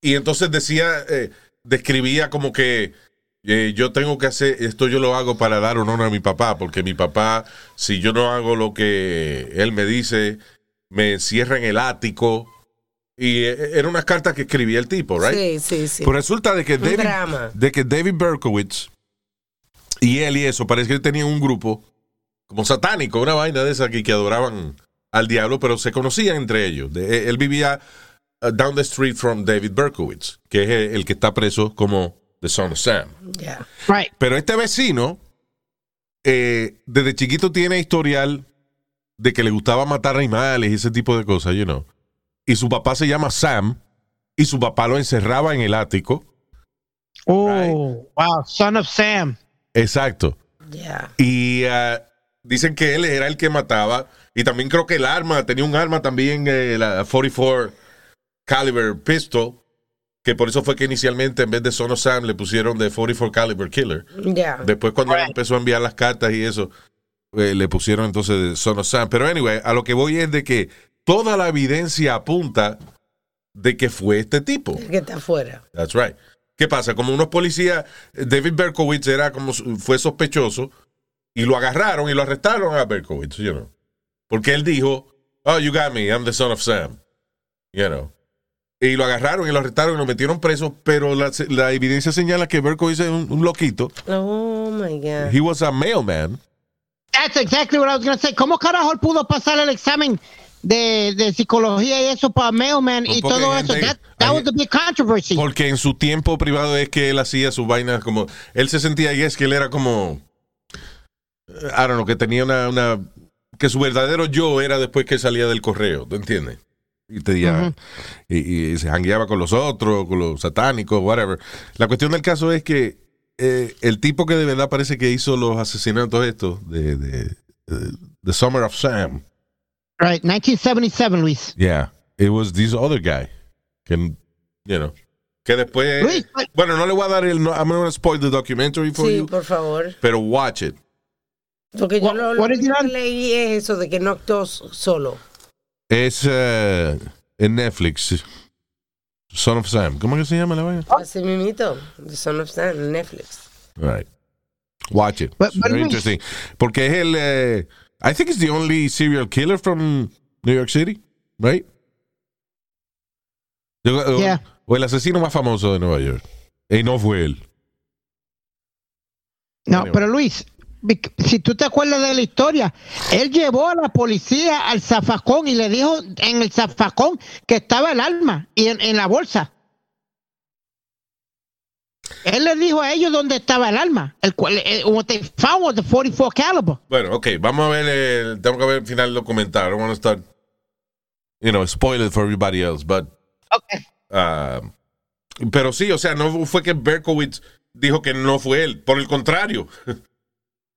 Y entonces decía, eh, describía como que eh, yo tengo que hacer, esto yo lo hago para dar honor a mi papá, porque mi papá, si yo no hago lo que él me dice, me encierra en el ático. Y eh, eran unas cartas que escribía el tipo, right? Sí, sí, sí. Pues resulta de que, David, de que David Berkowitz y él y eso, parece que tenían un grupo como satánico, una vaina de esa que, que adoraban al diablo, pero se conocían entre ellos. De- él vivía uh, down the street from David Berkowitz, que es el, el que está preso como The Son of Sam. Right. Pero este vecino, eh, desde chiquito tiene historial de que le gustaba matar animales y ese tipo de cosas, you know. Y su papá se llama Sam, y su papá lo encerraba en el ático. Oh, wow. Son of Sam. Exacto. Ya. Y ah, dicen que él era el que mataba. Y también creo que el arma, tenía un arma también, eh, la 44 caliber pistol. Que por eso fue que inicialmente en vez de Son of Sam le pusieron de 44 caliber killer. Ya. Después cuando él empezó a enviar las cartas y eso, eh, le pusieron entonces de Son of Sam. Pero anyway, a lo que voy es de que toda la evidencia apunta de que fue este tipo. El que está afuera. That's right. ¿Qué pasa? Como unos policías, David Berkowitz era como fue sospechoso y lo agarraron y lo arrestaron a Berkowitz, you know. Porque él dijo, "Oh, you got me, I'm the son of Sam." You know. Y lo agarraron y lo arrestaron y lo metieron preso, pero la, la evidencia señala que Berkowitz es un, un loquito. Oh my God. He was a mailman. That's exactly what I was going to say. ¿Cómo carajo él pudo pasar el examen de, de psicología y eso para mailman y Porque todo eso? That, that was the big controversy. Porque en su tiempo privado es que él hacía sus vainas como. Él se sentía y es que él era como. I don't know, que tenía una, una. Que su verdadero yo era después que salía del correo, ¿tú entiendes? Y, te, ya- y, y se jangueaba con los otros, con los satánicos, whatever. La cuestión del caso es que eh, el tipo que de verdad parece que hizo los asesinatos estos de, de, de The Summer of Sam, Right, 1977, Luis. yeah, it was this other guy. Que, you know, que después. Luis, Bueno, no le voy a dar el. no- I'm not going to spoil the documentary for Sí, you, por favor. pero watch it. Porque yo What- lo, lo what is it que on? leí es eso de que no actuó s- solo. Es eh, en Netflix. Son of Sam. ¿Cómo que se llama la vaina? Así mismito. The Son of Sam, Netflix. Right. Watch it. But- It's but very Luis- interesting. Porque es el. eh, I think it's the only serial killer from New York City, right? Yo- o- Yeah. O el asesino más famoso de Nueva York. Y no fue él. No, Anyway. pero Luis, si tú te acuerdas de la historia, él llevó a la policía al zafacón y le dijo en el zafacón que estaba el arma y en, en la bolsa. Él le dijo a ellos dónde estaba el arma. El cual, eh, what they found was the 44 caliber. Bueno, ok, vamos a ver el, tengo que ver el final del documental. I don't want to start, you know, spoil it for everybody else, but, Okay. ah, pero sí, o sea, no fue que Berkowitz dijo que no fue él, por el contrario. [LAUGHS]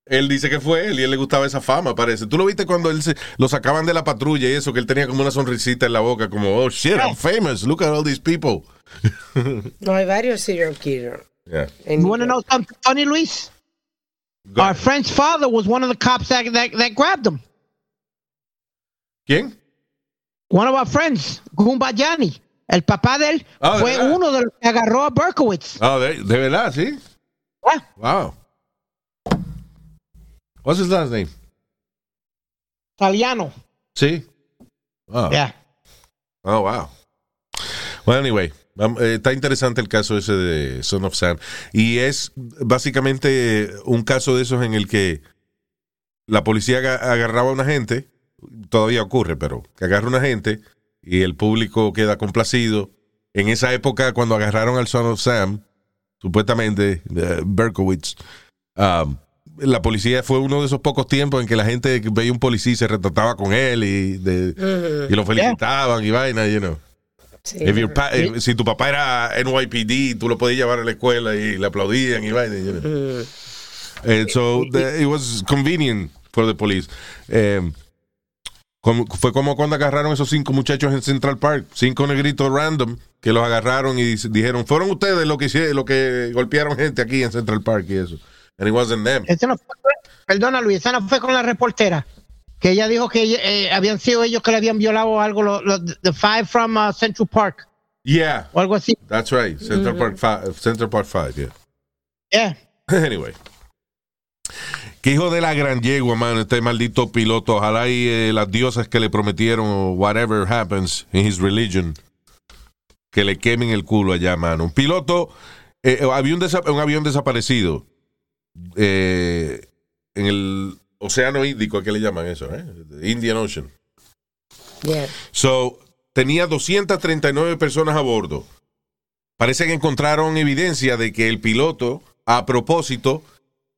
Él dice que fue él y él le gustaba esa fama, parece. ¿Tú lo viste cuando él se, lo sacaban de la patrulla y eso, que él tenía como una sonrisita en la boca, como, oh shit, I'm famous, look at all these people. [LAUGHS] No, hay varios serial killers. Yeah. You want to know something funny, Luis? Go Our friend's father was one of the cops that, that, that grabbed him. ¿Quién? One of our friends, Gumbayani. El papá de él ¿de fue uno de los que agarró a Berkowitz. Ah, de, de verdad, sí. Ah, Wow. What's his last name? italiano. Sí. Oh. Yeah. Oh, wow. Well, anyway, eh, está interesante el caso ese de Son of Sam. Y es básicamente un caso de esos en el que la policía aga- agarraba a una gente, todavía ocurre, pero que agarra a una gente y el público queda complacido. En esa época, cuando agarraron al Son of Sam, supuestamente, eh, Berkowitz, um, la policía fue uno de esos pocos tiempos en que la gente veía un policía y se retrataba con él y, de- y lo felicitaban y vaina, you know. Sí. If si tu papá era NYPD, tú lo podías llevar a la escuela y le aplaudían y vaina. you know. So the- it was convenient for the police. Como- fue como cuando agarraron esos cinco muchachos en Central Park, cinco negritos random que los agarraron y dijeron, fueron ustedes los que hicieron, lo que golpearon gente aquí en Central Park y eso. And it wasn't them. Ese no fue- perdona, Luis, esa no fue con la reportera. Que ella dijo que eh, habían sido ellos que le habían violado algo, los los- the five from uh, Central Park, Yeah, o algo así. that's right. Central Park Five, Central Park Five, yeah. Yeah. [LAUGHS] Anyway. Qué hijo de la gran yegua, mano, este maldito piloto. Ojalá y eh, las diosas que le prometieron o whatever happens in his religion, que le quemen el culo allá, mano. Un piloto, eh, había un avión desaparecido eh, en el Océano Índico, ¿qué le llaman eso? Eh? Indian Ocean. Yeah. So, tenía 239 personas a bordo. Parece que encontraron evidencia de que el piloto, a propósito,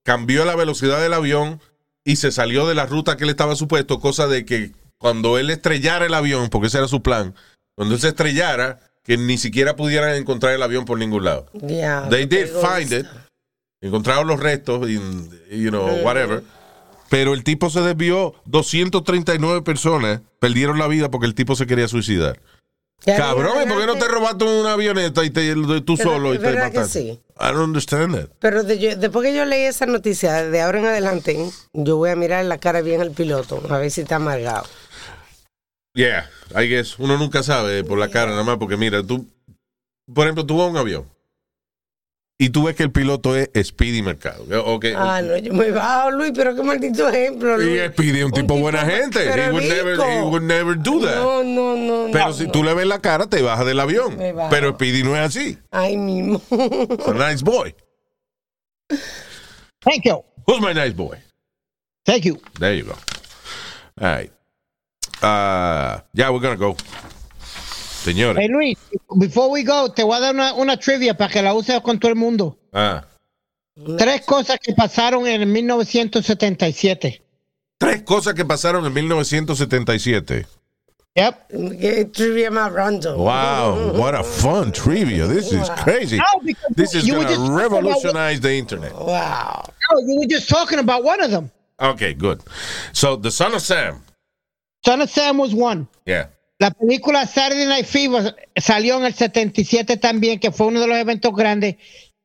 cambió la velocidad del avión y se salió de la ruta que le estaba supuesto, cosa de que cuando él estrellara el avión, porque ese era su plan, cuando él se estrellara, que ni siquiera pudieran encontrar el avión por ningún lado. Yeah, They did find it. Encontraron los restos, y, you know, whatever. Pero el tipo se desvió. 239 personas perdieron la vida porque el tipo se quería suicidar. Cabrón, ¿y por qué no te robaste una avioneta y te, tú Pero, solo y te ¿verdad que mataste? sí? I don't understand that. Pero de- yo- después que yo leí esa noticia, de ahora en adelante, yo voy a mirar la cara bien al piloto, a ver si está amargado. Yeah, I guess. Uno nunca sabe por la cara, nada más porque mira, tú, por ejemplo, tú vas a un avión y tú ves que el piloto es Speedy Mercado. Ah, no, yo me bajo, Luis, pero qué maldito ejemplo, y Luis. Speedy es un tipo buena gente. He would, never, rico. he would never do that. No, no, no. Pero no, si no. tú le ves la cara, te bajas del avión. Me bajo. Pero Speedy no es así. Ay, mismo. It's a nice boy. Thank you. Who's my nice boy? Thank you. There you go. All right. Uh, yeah, we're gonna go. Señores. Hey, Luis, before we go, te voy a dar una, una trivia para que la uses con todo el mundo. Ah, Tres cosas que pasaron en el 1977. tres cosas que pasaron en 1977. Yep. Trivia más random. Wow, what a fun trivia. This is crazy. No, This is talking about- revolutionize the internet. Wow. No, you were just talking about one of them. Okay, good. So, The Son of Sam. Son of Sam was one. Yeah. La película Saturday Night Fever salió en el 77 también, que fue uno de los eventos grandes.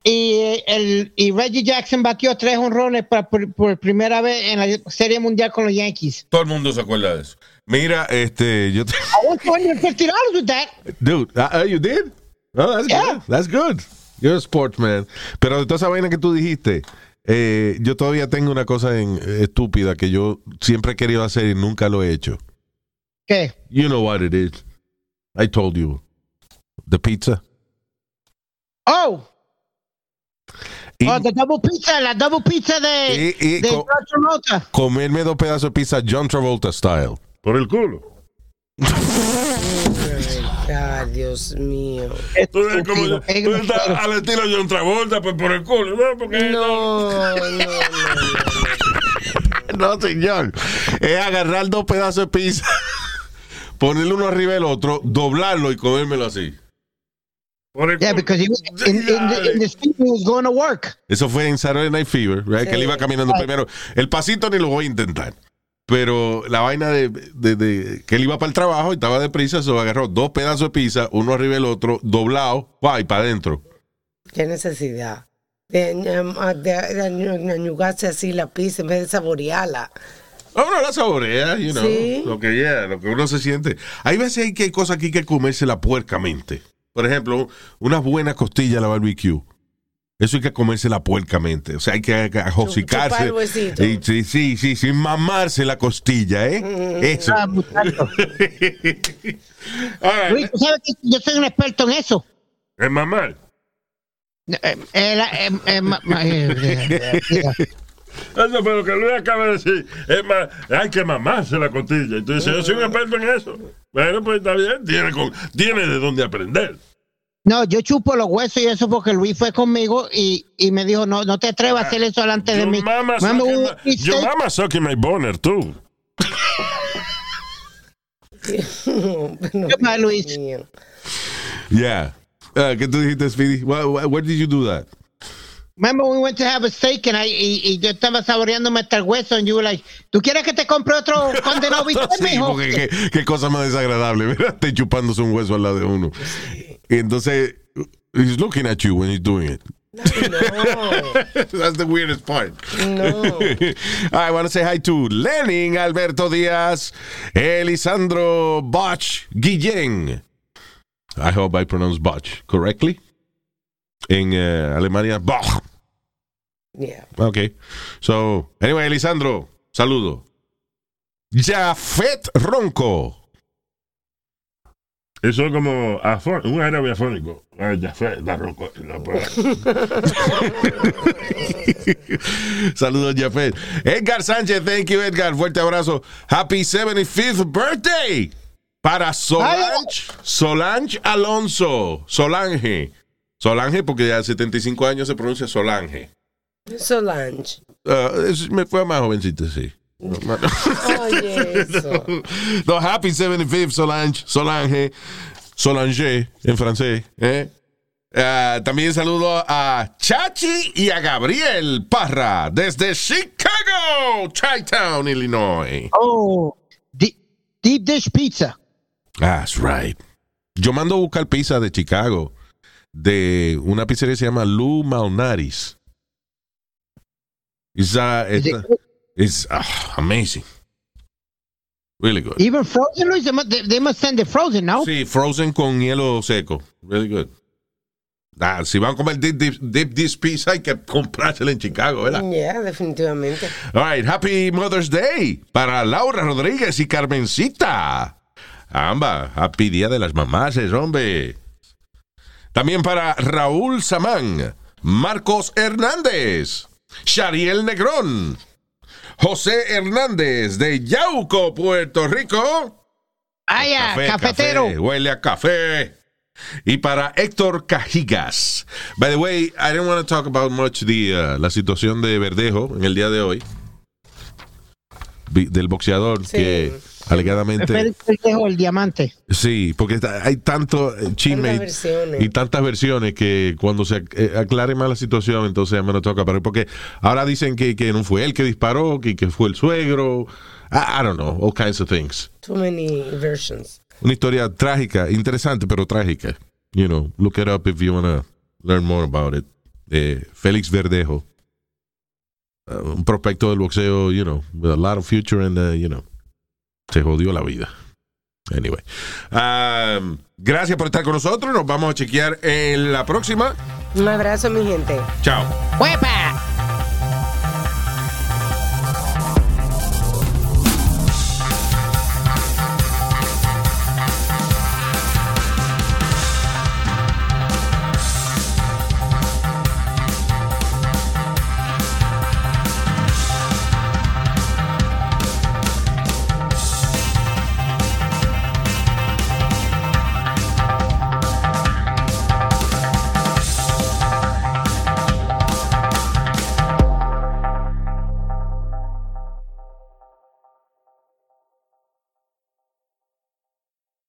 Y, eh, el, y Reggie Jackson batió tres honrones por, por- primera vez en la Serie Mundial con los Yankees. Todo el mundo se acuerda de eso. Mira, este, yo te- I $250 with that. Dude, uh, you did? Oh, that's Yeah. good. That's good. You're a sportsman. Pero de toda esa vaina que tú dijiste, eh, yo todavía tengo una cosa en- eh, estúpida que yo siempre he querido hacer y nunca lo he hecho. ¿Qué? You know what it is. I told you. The pizza. Oh, Y oh, the double pizza, la double pizza de, Y- y de co- John Travolta. comerme dos pedazos de pizza John Travolta style. Por el culo. Ay, Dios mío. Tú eres como tú estás al estilo de John Travolta, pues por el culo, ¿no? Porque No, no, no. [LAUGHS] No, señor. Es agarrar dos pedazos de pizza, ponerle uno arriba del otro, doblarlo y comérmelo así. Yeah, because he was in, in, the, in the street, he was going to work. Eso fue en Saturday Night Fever, right? Sí. que él iba caminando primero. El pasito ni lo voy a intentar. Pero la vaina de, de- de- que él iba para el trabajo y estaba deprisa, se agarró dos pedazos de pizza, uno arriba del otro, doblado, guay, para adentro. Qué necesidad. De, de, de- de añugarse así la pizza en vez de saborearla. Ah, Uno la saborea, you know, Sí. lo que yeah, lo que uno se siente. Hay veces hay que hay cosas que hay que comerse la puercamente. Por ejemplo, unas buenas costillas a la barbecue. Eso hay que comerse la puercamente. O sea, hay que. Y sí, sí, sí, sin mamarse la costilla, ¿eh? Eso. Ah, right. Luis, tú sabes que yo soy un experto en eso. Es mamar. Eh, eh, eh, Eso fue lo que Luis acaba de decir. Es más, hay que mamarse la costilla. Y tú dices, yo soy un experto en eso. Bueno, pues está bien. Tiene, con- tiene de dónde aprender. No, yo chupo los huesos y eso porque Luis fue conmigo y, y me dijo, no, no te atrevas a hacer eso delante de mí. mama Mama, my- yo mama sucking my boner, tú. Goodbye, Luis. Yeah. Uh, ¿Qué tú dijiste, Speedy? Where- where did you do that? Remember we went to have a steak and I, y, y yo estaba saboreándome hasta el hueso and you were like, ¿tú quieres que te compre otro condenado bistec, [LAUGHS] Sí, mijo? porque qué, qué cosa más desagradable, [LAUGHS] ¿verdad? Te chupándose un hueso al lado de uno. Y entonces, he's looking at you when he's doing it. [LAUGHS] That's the weirdest part. No. I want to say hi to Lenin Alberto Díaz, Elisandro Bach Guillén. I hope I pronounced Bach correctly. En eh, Alemania, Bach. Yeah. Okay. So, anyway, Elisandro, saludo. Jafet Ronco. Eso es como un árabe afónico. Ah, ya fue, la ronco. la pues. [LAUGHS] Saludos, Jafet. Edgar Sánchez, thank you, Edgar. Fuerte abrazo. Happy 75th birthday para Solange, Solange Alonso. Solange. Solange, porque ya 75 años se pronuncia Solange. Solange. Ah, es- me fue más jovencita, sí. Oye, [LAUGHS] eso. No, happy 75th Solange, Solange, Solange en francés. ¿eh? Ah, también saludo a Chachi y a Gabriel Parra desde Chicago, Chi-Town, Illinois. Oh, deep, deep dish pizza. That's right. Yo mando a buscar pizza de Chicago de una pizzería que se llama Lou Malnaris. It's, uh, Is it's, it's, ah, amazing. Really good. Even frozen, Luis, they must, they- they must send it frozen, no? Sí, frozen con hielo seco. Really good. Ah, si van a comer deep, deep, deep dish pizza, hay que comprársela en Chicago, ¿verdad? Yeah, definitivamente. All right, happy Mother's Day para Laura Rodríguez y Carmencita. Ambas, happy Día de las Mamás, hombre. También para Raúl Samán, Marcos Hernández, Shariel Negrón, José Hernández de Yauco, Puerto Rico. Café, cafetero. café, huele a café. Y para Héctor Cajigas. By the way, I didn't want to talk about much the, uh, la situación de Verdejo en el día de hoy. Del boxeador Sí. que alegadamente. Félix Verdejo, el diamante. Sí, porque hay tanto eh, chisme y- tantas versiones que cuando se eh, aclare más la situación, entonces ya me lo toca parar. Porque ahora dicen que, que no fue él que disparó, que, que fue el suegro. I, I don't know, all kinds of things. Too many versions. Una historia trágica, interesante, pero trágica. You know, look it up if you want to learn more about it. Eh, Félix Verdejo. Uh, un prospecto del boxeo, you know, with a lot of future and, uh, you know, se jodió la vida. Anyway. Um, gracias por estar con nosotros. Nos vamos a chequear en la próxima. Un abrazo, mi gente. Chao. ¡Huepa!